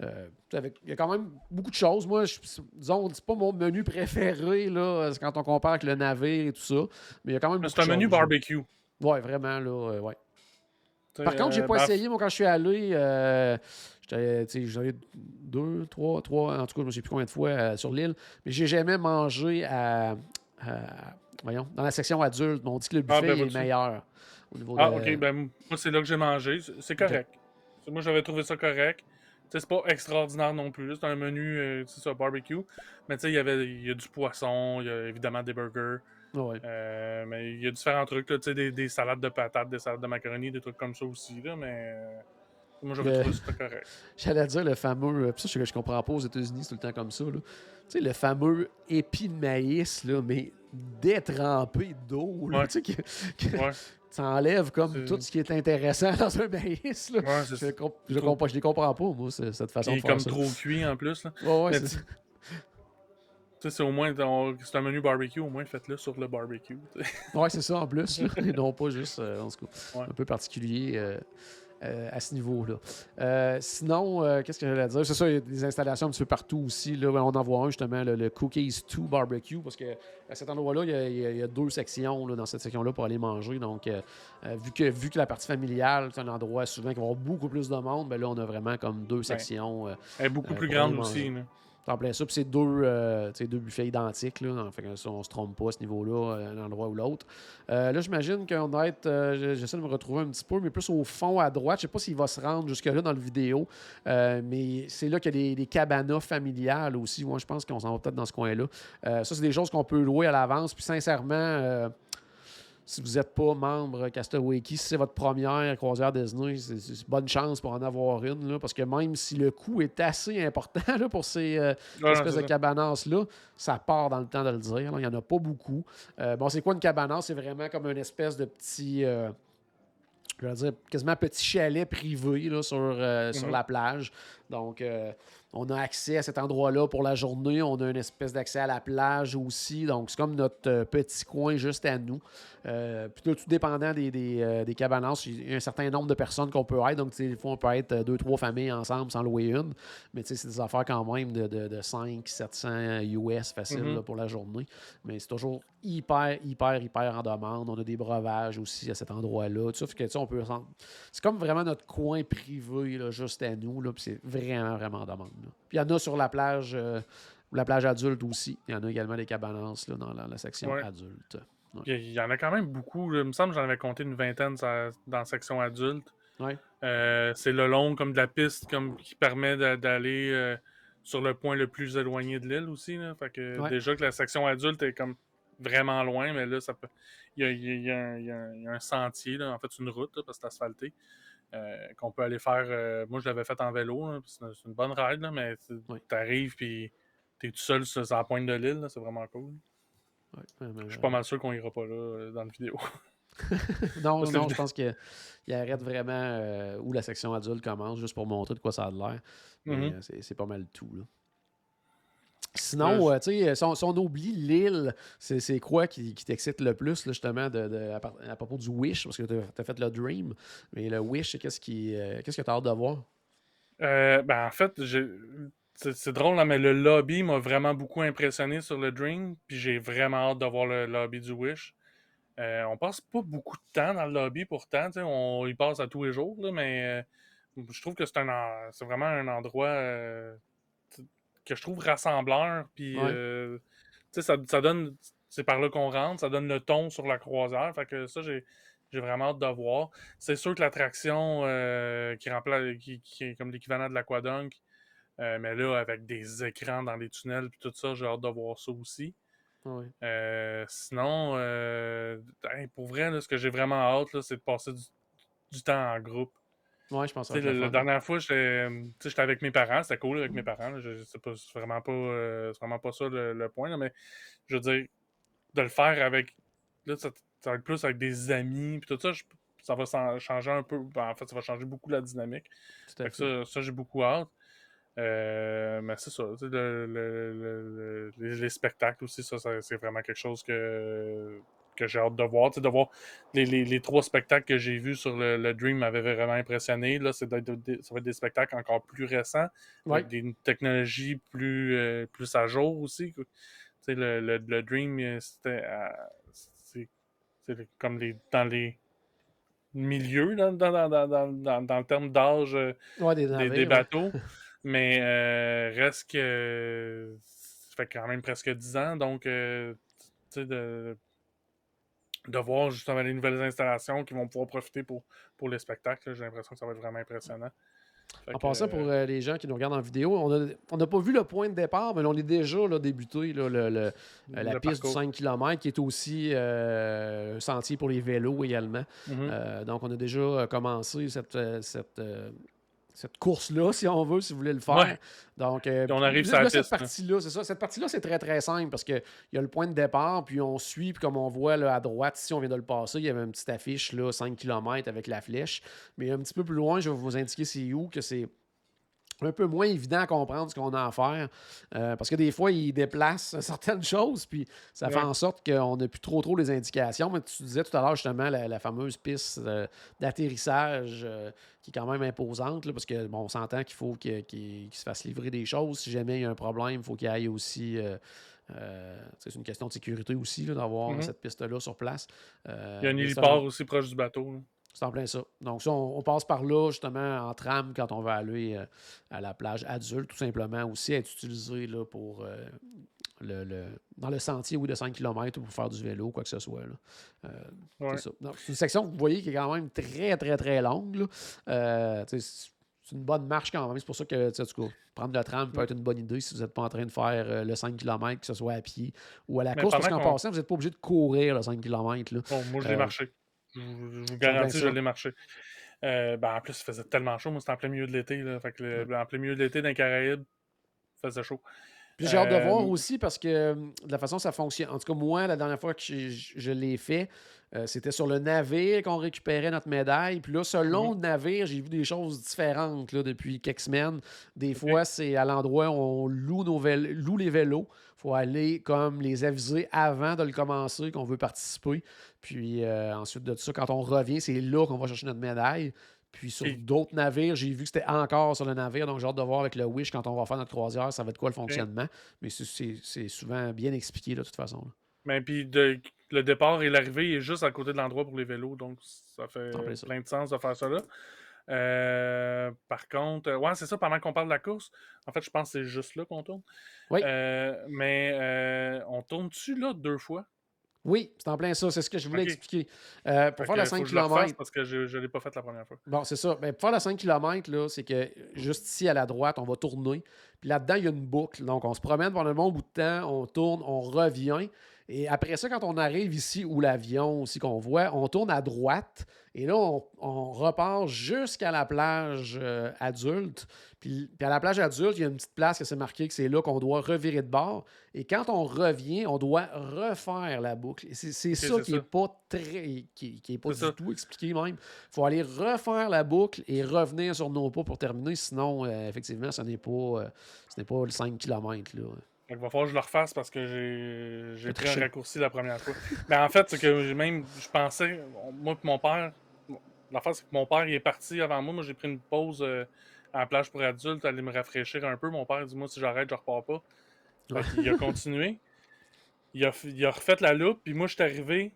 il y a quand même beaucoup de choses. Moi, je, disons, c'est pas mon menu préféré là, quand on compare avec le navire et tout ça. Mais il y a quand même C'est un menu barbecue. Oui, vraiment. Là, ouais. Par contre, j'ai pas essayé, moi, quand je suis allé. J'en ai deux, trois, trois, en tout cas, je ne sais plus combien de fois euh, sur l'île, mais j'ai jamais mangé à, voyons, dans la section adulte. On dit que le ah, buffet ben, est meilleur. Au niveau ah, ok, ben, moi, c'est là que j'ai mangé. C'est correct. Moi, j'avais trouvé ça correct. C'est pas extraordinaire non plus. C'est un menu, euh, c'est ça, barbecue. Mais tu sais, il y avait y a du poisson, il y a évidemment des burgers. Euh, mais il y a différents trucs, là, des, des salades de patates, des salades de macaroni, des trucs comme ça aussi. Là, mais moi, j'avais trouvé ça correct. (laughs) J'allais dire le fameux. Euh, ça, je, je comprends pas aux États-Unis, c'est tout le temps comme ça. Tu sais, le fameux épi de maïs, là, mais détrempé d'eau. Tu sais, que, ça (laughs) enlève comme tout ce qui est intéressant (laughs) dans un maïs. Là. Ouais, je, je, je, je les comprends pas, moi, cette façon de faire comme trop cuit en plus. Là. Ouais, ouais, c'est c'est au moins, c'est un menu barbecue, au moins faites-le sur le barbecue. ouais, c'est ça en plus, et non pas juste, euh, en tout cas, un peu particulier. Euh, euh, à ce niveau-là. Euh, sinon, euh, qu'est-ce que j'allais dire? C'est ça, il y a des installations un petit peu partout aussi. Là, on en voit un justement, le, Cookies 2 Barbecue, parce que à cet endroit-là, il, y a deux sections dans cette section-là pour aller manger. Donc, vu, que, vu que la partie familiale, c'est un endroit souvent qui va avoir beaucoup plus de monde, ben là, on a vraiment comme deux sections. Elle est beaucoup plus grande aussi. Là. En plein ça. Puis c'est deux, euh, deux buffets identiques. Là. Fait que on se trompe pas à ce niveau-là, euh, un endroit ou l'autre. Euh, là, j'imagine qu'on va être. J'essaie de me retrouver un petit peu, mais plus au fond à droite. Je sais pas s'il va se rendre jusque-là dans la vidéo. mais c'est là qu'il y a des, cabanas familiales aussi. Moi, je pense qu'on s'en va peut-être dans ce coin-là. ça, c'est des choses qu'on peut louer à l'avance. Puis sincèrement si vous n'êtes pas membre Castaway Key, si c'est votre première croisière Disney, c'est bonne chance pour en avoir une. Là, parce que même si le coût est assez important là, pour ces euh, espèces de cabanas-là, ça part dans le temps de le dire. Il n'y en a pas beaucoup. Euh, bon, c'est quoi une cabanasse? C'est vraiment comme une espèce de petit. Euh, je vais dire quasiment petit chalet privé là, sur, sur mm-hmm. la plage. Donc, on a accès à cet endroit-là pour la journée. On a une espèce d'accès à la plage aussi. Donc, c'est comme notre euh, petit coin juste à nous. Euh, puis tout dépendant des, des, euh, des, il y a un certain nombre de personnes qu'on peut être. Donc, des fois, on peut être deux, trois familles ensemble sans louer une. Mais c'est des affaires quand même de, de, de 5, 700 US facile pour la journée. Mais c'est toujours hyper, hyper, hyper en demande. On a des breuvages aussi à cet endroit-là. Fait que, on peut... C'est comme vraiment notre coin privé, là, juste à nous. Puis c'est vraiment, vraiment en demande. Puis il y en a sur la plage, euh, la plage adulte aussi. Il y en a également des cabanances là, dans la, section adulte. Il y en a quand même beaucoup. Il me semble que j'en avais compté une vingtaine dans la section adulte. Euh, c'est le long comme de la piste comme, qui permet d'aller euh, sur le point le plus éloigné de l'île aussi. Fait que déjà que la section adulte est comme vraiment loin, mais là, ça peut. Il y a, un sentier, en fait, une route, parce que c'est asphalté. Euh, qu'on peut aller faire. Euh, moi, je l'avais fait en vélo, c'est une bonne ride, mais tu arrives puis tu es tout seul sur, la pointe de l'île, c'est vraiment cool. je suis pas mal sûr qu'on ira pas là euh, dans la vidéo. (laughs) non, non, je pense qu'il arrête vraiment où la section adulte commence, juste pour montrer de quoi ça a l'air. Mm-hmm. C'est pas mal tout. Là. Sinon, euh, tu sais, si, on oublie l'île, c'est quoi qui, t'excite le plus, justement, de, à, propos du Wish, parce que tu as, fait le Dream, mais le Wish, qu'est-ce qui, euh, qu'est-ce que tu as hâte de voir? Euh, ben, en fait, c'est drôle, mais le lobby m'a vraiment beaucoup impressionné sur le Dream, puis j'ai vraiment hâte de voir le lobby du Wish. on passe pas beaucoup de temps dans le lobby pourtant, on y passe à tous les jours, mais je trouve que c'est vraiment un endroit que je trouve rassembleur. Puis, euh, ça, ça donne. C'est par là qu'on rentre, ça donne le ton sur la croisière. Fait que ça, j'ai. vraiment hâte de voir. C'est sûr que l'attraction euh, qui, remplace, qui, est comme l'équivalent de l'aquadunk, euh, mais là, avec des écrans dans les tunnels puis tout ça, j'ai hâte de voir ça aussi. Euh, sinon, euh, pour vrai, là, ce que j'ai vraiment hâte, c'est de passer du, du temps en groupe. Ouais, je pense que la dernière fois, j'étais euh, j'étais avec mes parents, c'était cool avec mes parents. C'est vraiment pas, euh, vraiment pas ça le, le point, là, mais je veux dire, de le faire avec. Là, ça, ça va être plus avec des amis, puis tout ça, je- ça va changer un peu. ben, en fait, ça va changer beaucoup la dynamique. Fait que ça, ça j'ai beaucoup hâte. Euh, mais c'est ça, le- le- le- le- les, les spectacles aussi, ça, c'est vraiment quelque chose que, que j'ai hâte de voir. Tu sais, de voir les, les- les trois spectacles que j'ai vus sur le, le Dream m'avaient vraiment impressionné. Là, c'est des- ça va être des spectacles encore plus récents, Ouais. avec des technologies plus, euh, plus à jour aussi. Tu sais, le, le, le Dream, euh, c'était à- c'est c'est comme les, dans les milieux, dans, dans, dans, dans, le terme d'âge. euh, Ouais, des ouais. bateaux. (laughs) mais reste que. Ça fait quand même presque 10 ans. Donc, de, de voir justement les nouvelles installations qui vont pouvoir profiter pour, pour les spectacles, j'ai l'impression que ça va être vraiment impressionnant. Fait En que, passant, euh, pour euh, les gens qui nous regardent en vidéo, on n'a pas vu le point de départ, mais on est déjà là, débuté là, le- le- euh, la le piste parcours. du 5 km qui est aussi euh, un sentier pour les vélos également. Mhm. Euh, donc, on a déjà euh, commencé cette, euh, cette, euh, cette course-là, si on veut, si vous voulez le faire. Ouais. Donc, euh, on arrive là, sur la cette là. partie-là, c'est ça. Cette partie-là, c'est très, très simple parce qu'il y a le point de départ, puis on suit, puis comme on voit là, à droite, ici, on vient de le passer, il y avait une petite affiche, là, 5 km avec la flèche. Mais un petit peu plus loin, je vais vous indiquer c'est où, que c'est un peu moins évident à comprendre ce qu'on a à faire. euh, parce que des fois, ils déplacent (laughs) certaines choses, puis ça fait en sorte qu'on n'a plus trop trop les indications. Mais tu disais tout à l'heure justement la, la fameuse piste euh, d'atterrissage euh, qui est quand même imposante, là, parce que bon, on s'entend qu'il faut qu'il se fasse livrer des choses. Si jamais il y a un problème, il faut qu'il aille aussi. euh, c'est une question de sécurité aussi d'avoir Mhm. cette piste-là sur place. Euh, Il y a un héliport aussi proche du bateau. là. C'est en plein ça. Donc, ça, on, on passe par là, justement, en tram quand on va aller euh, à la plage adulte, tout simplement, aussi être utilisé là, pour euh, le, le- dans le sentier, oui, de 5 km ou pour faire du vélo, quoi que ce soit. Euh, Ouais. c'est ça. Donc, c'est une section que vous voyez qui est quand même très, très, très longue. c'est une bonne marche quand même. C'est pour ça que, tu prendre le tram peut être une bonne idée si vous n'êtes pas en train de faire euh, le 5 km, que ce soit à pied ou à la Mais course, parce qu'en passant, vous n'êtes pas obligé de courir le 5 km. Là. Bon, moi, je l'ai Euh, marché. Je, vous- je vous garantis, je l'ai marché. Euh, ben, en plus, il faisait tellement chaud. Moi, c'était en plein milieu de l'été. là. Fait que le- en plein milieu de l'été, dans les Caraïbes, il faisait chaud. Puis j'ai hâte de Euh, voir aussi parce que euh, de la façon ça fonctionne. En tout cas, moi, la dernière fois que je, je- je l'ai fait, euh, c'était sur le navire qu'on récupérait notre médaille. Puis là, selon Mhm. le navire, j'ai vu des choses différentes là, depuis quelques semaines. Des fois, c'est à l'endroit où on loue, nos loue les vélos. Il faut aller comme les aviser avant de le commencer qu'on veut participer. Puis euh, ensuite de ça, quand on revient, c'est là qu'on va chercher notre médaille. Puis sur Et- d'autres navires, j'ai vu que c'était encore sur le navire. Donc j'ai hâte de voir avec le Wish quand on va faire notre croisière, ça va être quoi le fonctionnement. Mais c'est- souvent bien expliqué de toute façon. là. Mais puis de- le départ et l'arrivée est juste à côté de l'endroit pour les vélos, donc ça fait plein de sens de faire ça là. Euh, par contre, euh, ouais, c'est ça, pendant qu'on parle de la course, en fait, je pense que c'est juste là qu'on tourne. Oui. Euh, mais euh, on tourne-tu là deux fois? Oui, c'est en plein ça. C'est ce que je voulais expliquer. Euh, pour faire la faut 5 que je km, parce que je ne l'ai pas fait la première fois. Bon, c'est ça. Ben, pour faire la 5 km, c'est que juste ici à la droite, on va tourner. Puis là-dedans, il y a une boucle. Donc, on se promène pendant un bon bout de temps, on tourne, on revient. Et après ça, quand on arrive ici, où l'avion aussi qu'on voit, on tourne à droite. Et là, on, on repart jusqu'à la plage euh, adulte. Puis, puis à la plage adulte, il y a une petite place que c'est marqué que c'est là qu'on doit revirer de bord. Et quand on revient, on doit refaire la boucle. Et c'est c'est ça c'est qui n'est pas très. qui, qui est pas C'est du ça. tout expliqué même. Il faut aller refaire la boucle et revenir sur nos pas pour terminer. Sinon, euh, effectivement, ce n'est pas, euh, ce n'est pas le 5 km. Là. Il va falloir que je le refasse parce que j'ai pris un raccourci la première fois. Mais en fait, c'est que même, je pensais, moi et mon père, l'affaire c'est que mon père il est parti avant moi. Moi j'ai pris une pause euh, à la plage pour adultes, aller me rafraîchir un peu. Mon père dit moi si j'arrête, je repars pas. Qu'il a continué. Il a, il a refait la loupe, puis moi je suis arrivé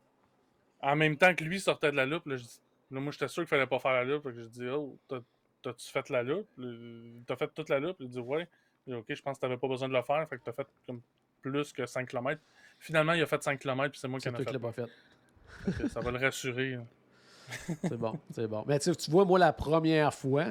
en même temps que lui sortait de la loupe. Là, je dis- là, moi j'étais sûr qu'il fallait pas faire la loupe. Je dis Oh, t'as- t'as-tu fait la loupe? T'as fait toute la loupe? Il dit Ouais. Ok, je pense que t'avais pas besoin de le faire, fait que t'as fait comme plus que 5 km. Finalement, il a fait 5 km, puis c'est moi qui en ai fait. qui pas fait. Fait ça va le rassurer. hein. (laughs) C'est bon, c'est bon. Mais tu tu vois, moi, la première fois,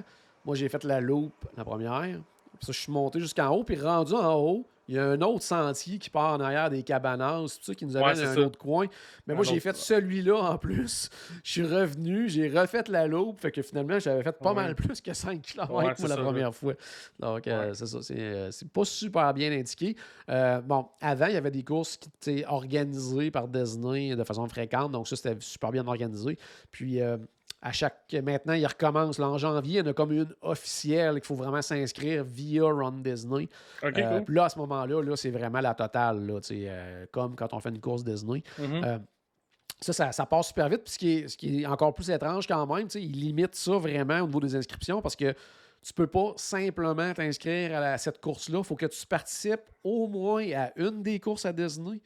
moi, j'ai fait la loupe, la première. Puis ça, je suis monté jusqu'en haut, puis rendu en haut, il y a un autre sentier qui part en arrière des cabanas, tout ça qui nous amène Ouais, à un c'est ça. autre coin. Mais Un moi, j'ai fait celui-là en plus. (laughs) Je suis revenu, j'ai refait la loupe. Fait que finalement, j'avais fait pas Ouais. mal plus que 5 km Ouais, c'est la ça, première fois. Donc, euh, c'est ça. C'est, euh, c'est pas super bien indiqué. Euh, bon, avant, il y avait des courses qui étaient organisées par Disney de façon fréquente. Donc, ça, c'était super bien organisé. Puis, euh, à chaque. Maintenant, il recommence. Là, en janvier, il y en a comme une officielle qu'il faut vraiment s'inscrire via Run Disney. Euh, cool. Puis là, à ce moment-là, là, c'est vraiment la totale, là, euh, comme quand on fait une course Disney. Mhm. Euh, ça, ça, ça passe super vite. Puis ce qui est, ce qui est encore plus étrange quand même, il limite ça vraiment au niveau des inscriptions parce que tu peux pas simplement t'inscrire à, cette course-là. Il faut que tu participes au moins à une des courses à Disney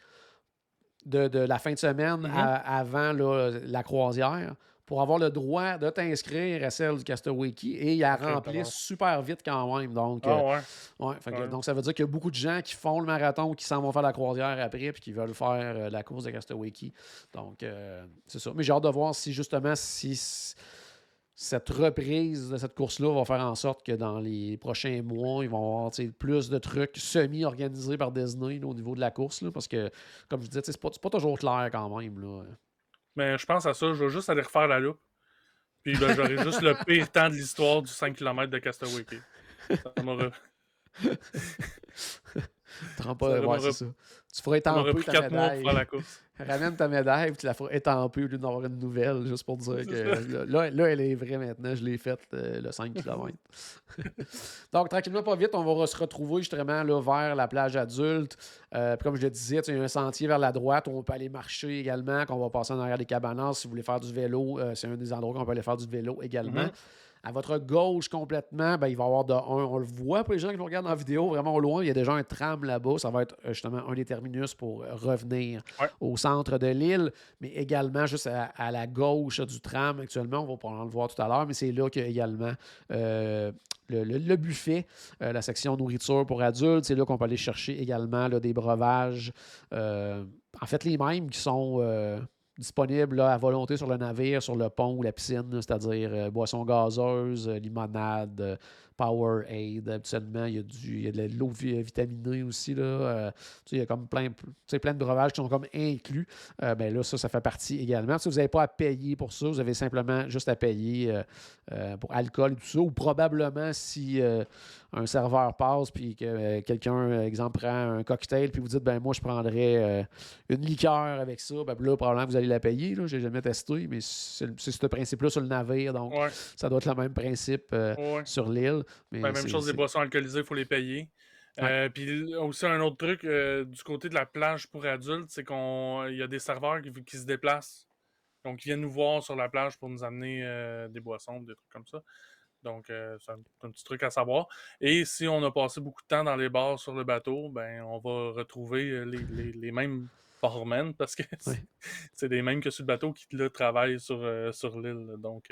de, de la fin de semaine Mhm. à- avant là, la croisière pour avoir le droit de t'inscrire à celle du Castaway Key et il a rempli super vite quand même. Donc, Ah euh, ouais. Ouais, fait que- Ouais. donc ça veut dire qu'il y a beaucoup de gens qui font le marathon, qui s'en vont faire la croisière après, puis qui veulent faire euh, la course de Castaway Key. Donc, euh, c'est ça. Mais j'ai hâte de voir si justement, si cette reprise de cette course-là va faire en sorte que dans les prochains mois, ils vont avoir plus de trucs semi-organisés par Disney là, au niveau de la course. là, parce que, comme je disais, c'est pas, pas toujours clair quand même. Là. Mais je pense à ça, je vais juste aller refaire la loupe. Puis ben, j'aurai juste le pire temps de l'histoire du 5 km de Castaway. Ça m'aura (laughs) Rends Ça pas, ouais, c'est ça. Tu feras étamper ta 4 mois pour médaille. faire la course. (laughs) Ramène ta médaille, puis tu la feras étamper au lieu d'avoir une nouvelle, juste pour dire que là, là, elle est vraie maintenant. Je l'ai faite euh, le 5 km. (laughs) Donc, tranquillement, pas vite, on va se retrouver justement là, vers la plage adulte. Euh, puis comme je le disais, tu sais, il y a un sentier vers la droite où on peut aller marcher également, qu'on va passer en arrière des cabanas. Si vous voulez faire du vélo, euh, c'est un des endroits qu'on peut aller faire du vélo également. Mhm. À votre gauche complètement, ben, il va y avoir de un, on le voit pour les gens qui nous regardent en vidéo, vraiment au loin, il y a déjà un tram là-bas. Ça va être euh, justement un des terminus pour euh, revenir Ouais. au centre de l'île, mais également juste à, à la gauche du tram actuellement. On va pouvoir le voir tout à l'heure, mais c'est là qu'il y a également euh, le, le- le buffet, euh, la section nourriture pour adultes. C'est là qu'on peut aller chercher également là, des breuvages. euh, en fait, les mêmes qui sont euh, disponibles là, à volonté sur le navire, sur le pont ou la piscine, c'est-à-dire euh, boissons gazeuses, euh, limonade, euh, Powerade. Habituellement, il y a, du, il y a de l'eau vi- vitaminée aussi. Là, euh, il y a comme plein, plein de breuvages qui sont comme inclus. Euh, ben là, ça, ça fait partie également. Si vous n'avez pas à payer pour ça, vous avez simplement juste à payer euh, euh, pour alcool et tout ça. Ou probablement si euh, un serveur passe puis que euh, quelqu'un, euh, exemple, prend un cocktail puis vous dites ben moi je prendrais euh, une liqueur avec ça, ben là, probablement vous allez la payer. Je n'ai jamais testé, mais c'est ce principe-là sur le navire, donc Ouais, ça doit être le même principe euh, ouais. sur l'île. Ben, même chose des c'est- boissons alcoolisées, il faut les payer. Puis aussi un autre truc du côté de la plage pour adultes, c'est qu'on il y a des serveurs qui, qui se déplacent. Donc ils viennent nous voir sur la plage pour nous amener euh, des boissons, des trucs comme ça. Donc euh, c'est un, un petit truc à savoir. Et si on a passé beaucoup de temps dans les bars sur le bateau, ben on va retrouver euh, les, les- les mêmes barmen parce que c'est des mêmes que sur le bateau qui là, travaillent sur, euh, sur l'île.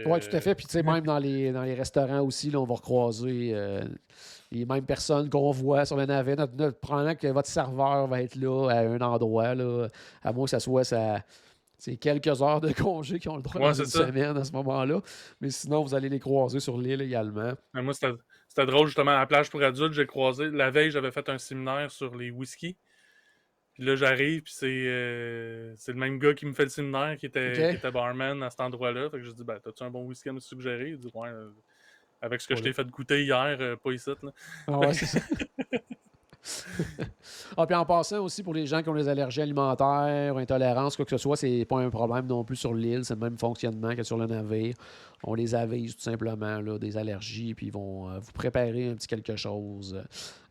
Oui, tout à fait. Puis, tu sais, même dans les, dans les restaurants aussi, là, on va recroiser euh, les mêmes personnes qu'on voit sur le navire. Notre, notre- probablement que votre serveur va être là à un endroit, là, à moins que ça soit ça. C'est quelques heures de (laughs) congé qui ont le droit Ouais, dans c'est une ça. semaine à ce moment-là. Mais sinon, vous allez les croiser sur l'île également. Moi, c'était drôle, justement, à la plage pour adultes, j'ai croisé. La veille, j'avais fait un séminaire sur les whisky. Puis là, j'arrive, puis c'est euh, c'est le même gars qui me fait le séminaire, qui était, qui était barman à cet endroit-là. Fait que je dis, ben, t'as-tu un bon whisky à me suggérer? Il dit, ouais, euh, avec ce que je t'ai fait goûter hier, euh, pas ici. Là. Ah ouais, c'est ça. (laughs) (laughs) ah, puis en passant aussi, pour les gens qui ont des allergies alimentaires, intolérances, quoi que ce soit, c'est pas un problème non plus sur l'île. C'est le même fonctionnement que sur le navire. On les avise tout simplement des allergies, puis ils vont euh, vous préparer un petit quelque chose.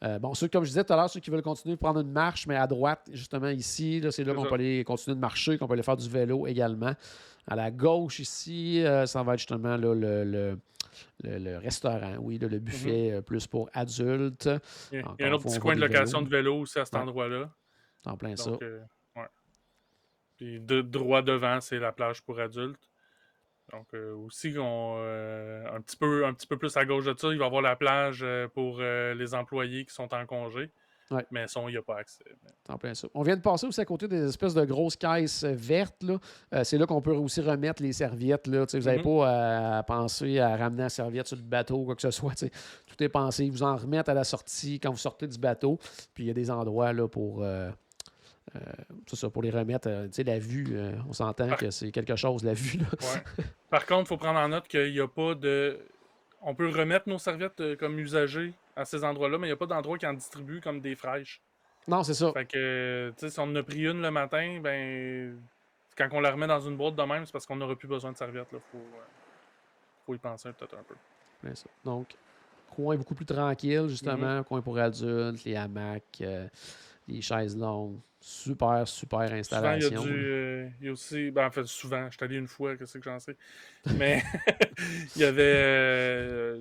Euh, bon, ceux, comme je disais tout à l'heure, ceux qui veulent continuer de prendre une marche, mais à droite, justement ici, c'est là qu'on peut aller continuer de marcher, qu'on peut aller faire du vélo également. À la gauche ici, euh, ça va être justement là, le, le- le- le restaurant, oui, là, le buffet euh, plus pour adultes. Il y a, il y a Encore un autre petit coin de location vélos. de vélo aussi à cet Ouais. endroit-là. En plein ça. Euh, ouais. Puis de, droit devant, c'est la plage pour adultes. Donc euh, aussi, on, euh, un, petit peu, un petit peu plus à gauche de ça, il va y avoir la plage euh, pour les employés qui sont en congé. Ouais. Mais son, il n'y a pas accès. En plein ça. On vient de passer aussi à côté des espèces de grosses caisses vertes. c'est là qu'on peut aussi remettre les serviettes. Là. Vous n'avez Mhm. pas à, à penser à ramener la serviette sur le bateau ou quoi que ce soit. Tout est pensé. Ils vous en remettent à la sortie quand vous sortez du bateau. Puis il y a des endroits là, pour. Euh, c'est ça, pour les remettre. euh, tu sais, la vue, euh, on s'entend Par- que c'est quelque chose, la vue. Là. Ouais. (laughs) Par contre, il faut prendre en note qu'il n'y a pas de. On peut remettre nos serviettes euh, comme usagers à ces endroits-là, mais il n'y a pas d'endroit qui en distribue comme des fraîches. Non, c'est ça. Fait que, tu sais, si on en a pris une le matin, ben. Quand on la remet dans une boîte de même, c'est parce qu'on n'aura plus besoin de serviettes. Là. Faut, faut y penser peut-être un peu. plein ça. Donc, coin beaucoup plus tranquille, justement. Coin pour adultes, les hamacs, les chaises longues. Super, super Souvent, il y installation. a du. euh, il y a aussi. Ben, en fait, souvent, je suis allé une fois, qu'est-ce que j'en sais? Mais (laughs) il y avait euh,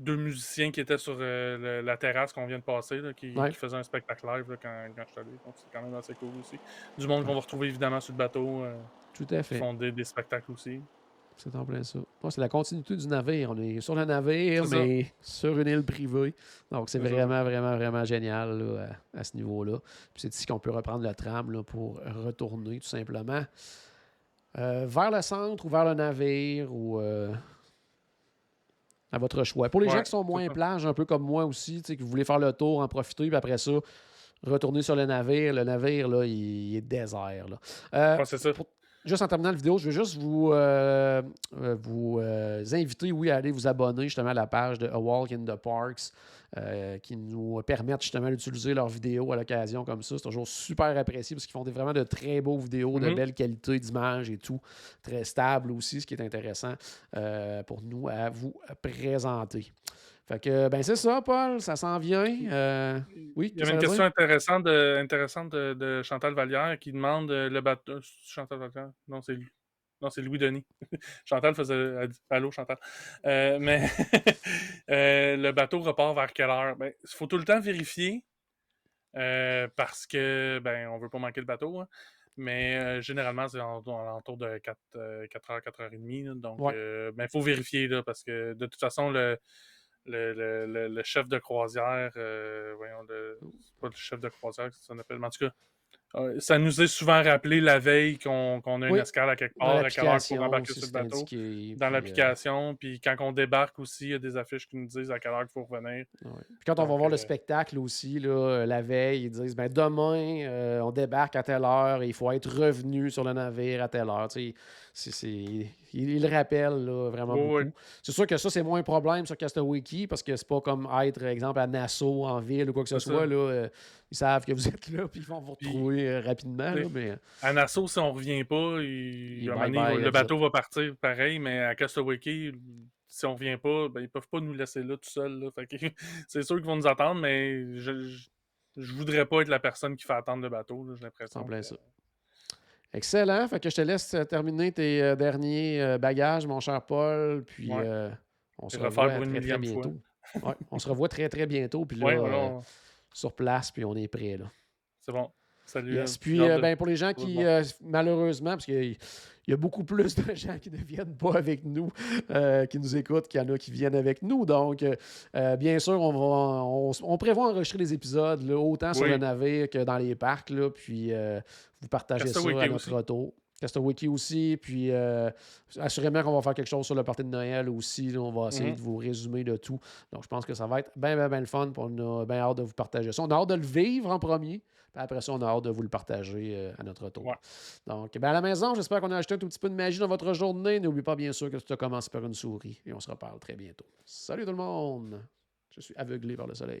deux musiciens qui étaient sur euh, la terrasse qu'on vient de passer, là, qui, Ouais. qui faisaient un spectacle live là, quand, quand je suis allé. Donc, c'est quand même assez cool aussi. Du monde qu'on va retrouver évidemment sur le bateau. Tout à qui fait. font des, des spectacles aussi. C'est en plein ça. C'est la continuité du navire. On est sur le navire, ça. mais sur une île privée. Donc, c'est ça. vraiment, vraiment, vraiment génial là, à, à ce niveau-là. Puis c'est ici qu'on peut reprendre le tram là, pour retourner, tout simplement, euh, vers le centre ou vers le navire ou euh, à votre choix. Pour les gens qui sont moins plage, un peu comme moi aussi, tu sais, qui voulez faire le tour, en profiter, puis après ça, retourner sur le navire. Le navire, là, il, il est désert. Là. Euh, Ouais, c'est ça. pour- juste en terminant la vidéo, je veux juste vous, euh, euh, vous euh, inviter, oui, à aller vous abonner justement à la page de A Walk in the Parks euh, qui nous permettent justement d'utiliser leurs vidéos à l'occasion comme ça. C'est toujours super apprécié parce qu'ils font des, vraiment de très beaux vidéos, de Mhm. belle qualité d'image et tout. Très stable aussi, ce qui est intéressant pour nous à vous présenter. Fait que, ben c'est ça, Paul, ça s'en vient. Euh, oui, Il y avait une question intéressante de, intéressante de, de Chantal Vallière qui demande euh, le bateau. c'est Chantal Vallière? Non, c'est lui. Non, c'est Louis Denis. (laughs) Chantal faisait. elle dit, Allô, Chantal. Euh, mais (laughs) euh, le bateau repart vers quelle heure? Il faut tout le temps vérifier euh, parce que ben on veut pas manquer le bateau. hein. Mais euh, généralement, c'est en- en- alentour de 4, euh, 4h, 4h30. là. donc, il Ouais. faut vérifier là, parce que de toute façon, le, le, le- le- le chef de croisière, euh, voyons, le, c'est pas le chef de croisière ça s'appelle, mais en tout cas, euh, ça nous est souvent rappelé la veille qu'on a une escale à quelque part, à quelle heure il faut embarquer sur le bateau. indiqué, Dans euh, l'application, puis quand on débarque aussi, il y a des affiches qui nous disent à quelle heure il faut revenir. Puis quand on va voir le spectacle aussi, là, la veille, ils disent ben, demain, on débarque à telle heure et il faut être revenu sur le navire à telle heure. Tu sais, il, il le rappelle là, vraiment Oui, beaucoup. C'est sûr que ça, c'est moins un problème sur Castaway Key parce que c'est pas comme être, exemple, à Nassau, en ville ou quoi que ce soit. Là, euh, ils savent que vous êtes là (laughs) puis ils vont vous Puis, retrouver euh, rapidement. là, mais, À Nassau, si on revient pas, il- Il bye bye, le bateau va partir pareil, mais à Castaway si on revient pas, ben, ils peuvent pas nous laisser là tout seuls. (laughs) c'est sûr qu'ils vont nous attendre, mais je, je, je voudrais pas être la personne qui fait attendre le bateau. J'ai l'impression. En plein que- ça. Excellent. Fait que je te laisse euh, terminer tes euh, derniers euh, bagages, mon cher Paul. Puis Ouais. euh, on se revoit très, très bientôt. Ouais, on se (laughs) revoit très, très bientôt. Puis là, Ouais, voilà, on- sur place, puis on est prêt. Là. c'est bon. Salut. Yes. euh, Puis euh, ben, pour les gens qui, euh, malheureusement, parce qu'il y, y a beaucoup plus de (laughs) gens qui ne viennent pas avec nous, euh, qui nous écoutent, qu'il y en a qui viennent avec nous. Donc, bien sûr, on, va, on, on prévoit enregistrer les épides là, autant sur le navire que dans les parcs. Là, puis vous partagez ça à notre aussi. retour. Castaway Key aussi. Puis euh, assurément qu'on va faire quelque chose sur le party de Noël aussi. là. on va essayer Mhm. de vous résumer de tout. Donc, je pense que ça va être bien, bien, bien le fun. puis on a bien hâte de vous partager ça. On a hâte de le vivre en premier. Puis après ça, on a hâte de vous le partager euh, à notre. Ouais. Donc, ben à la maison, j'espère qu'on a ajouté un tout petit peu de magie dans votre journée. N'oubliez pas, bien sûr, que tout a commencé par une souris. Et on se reparle très bientôt. Salut tout le monde! Je suis aveuglé par le soleil.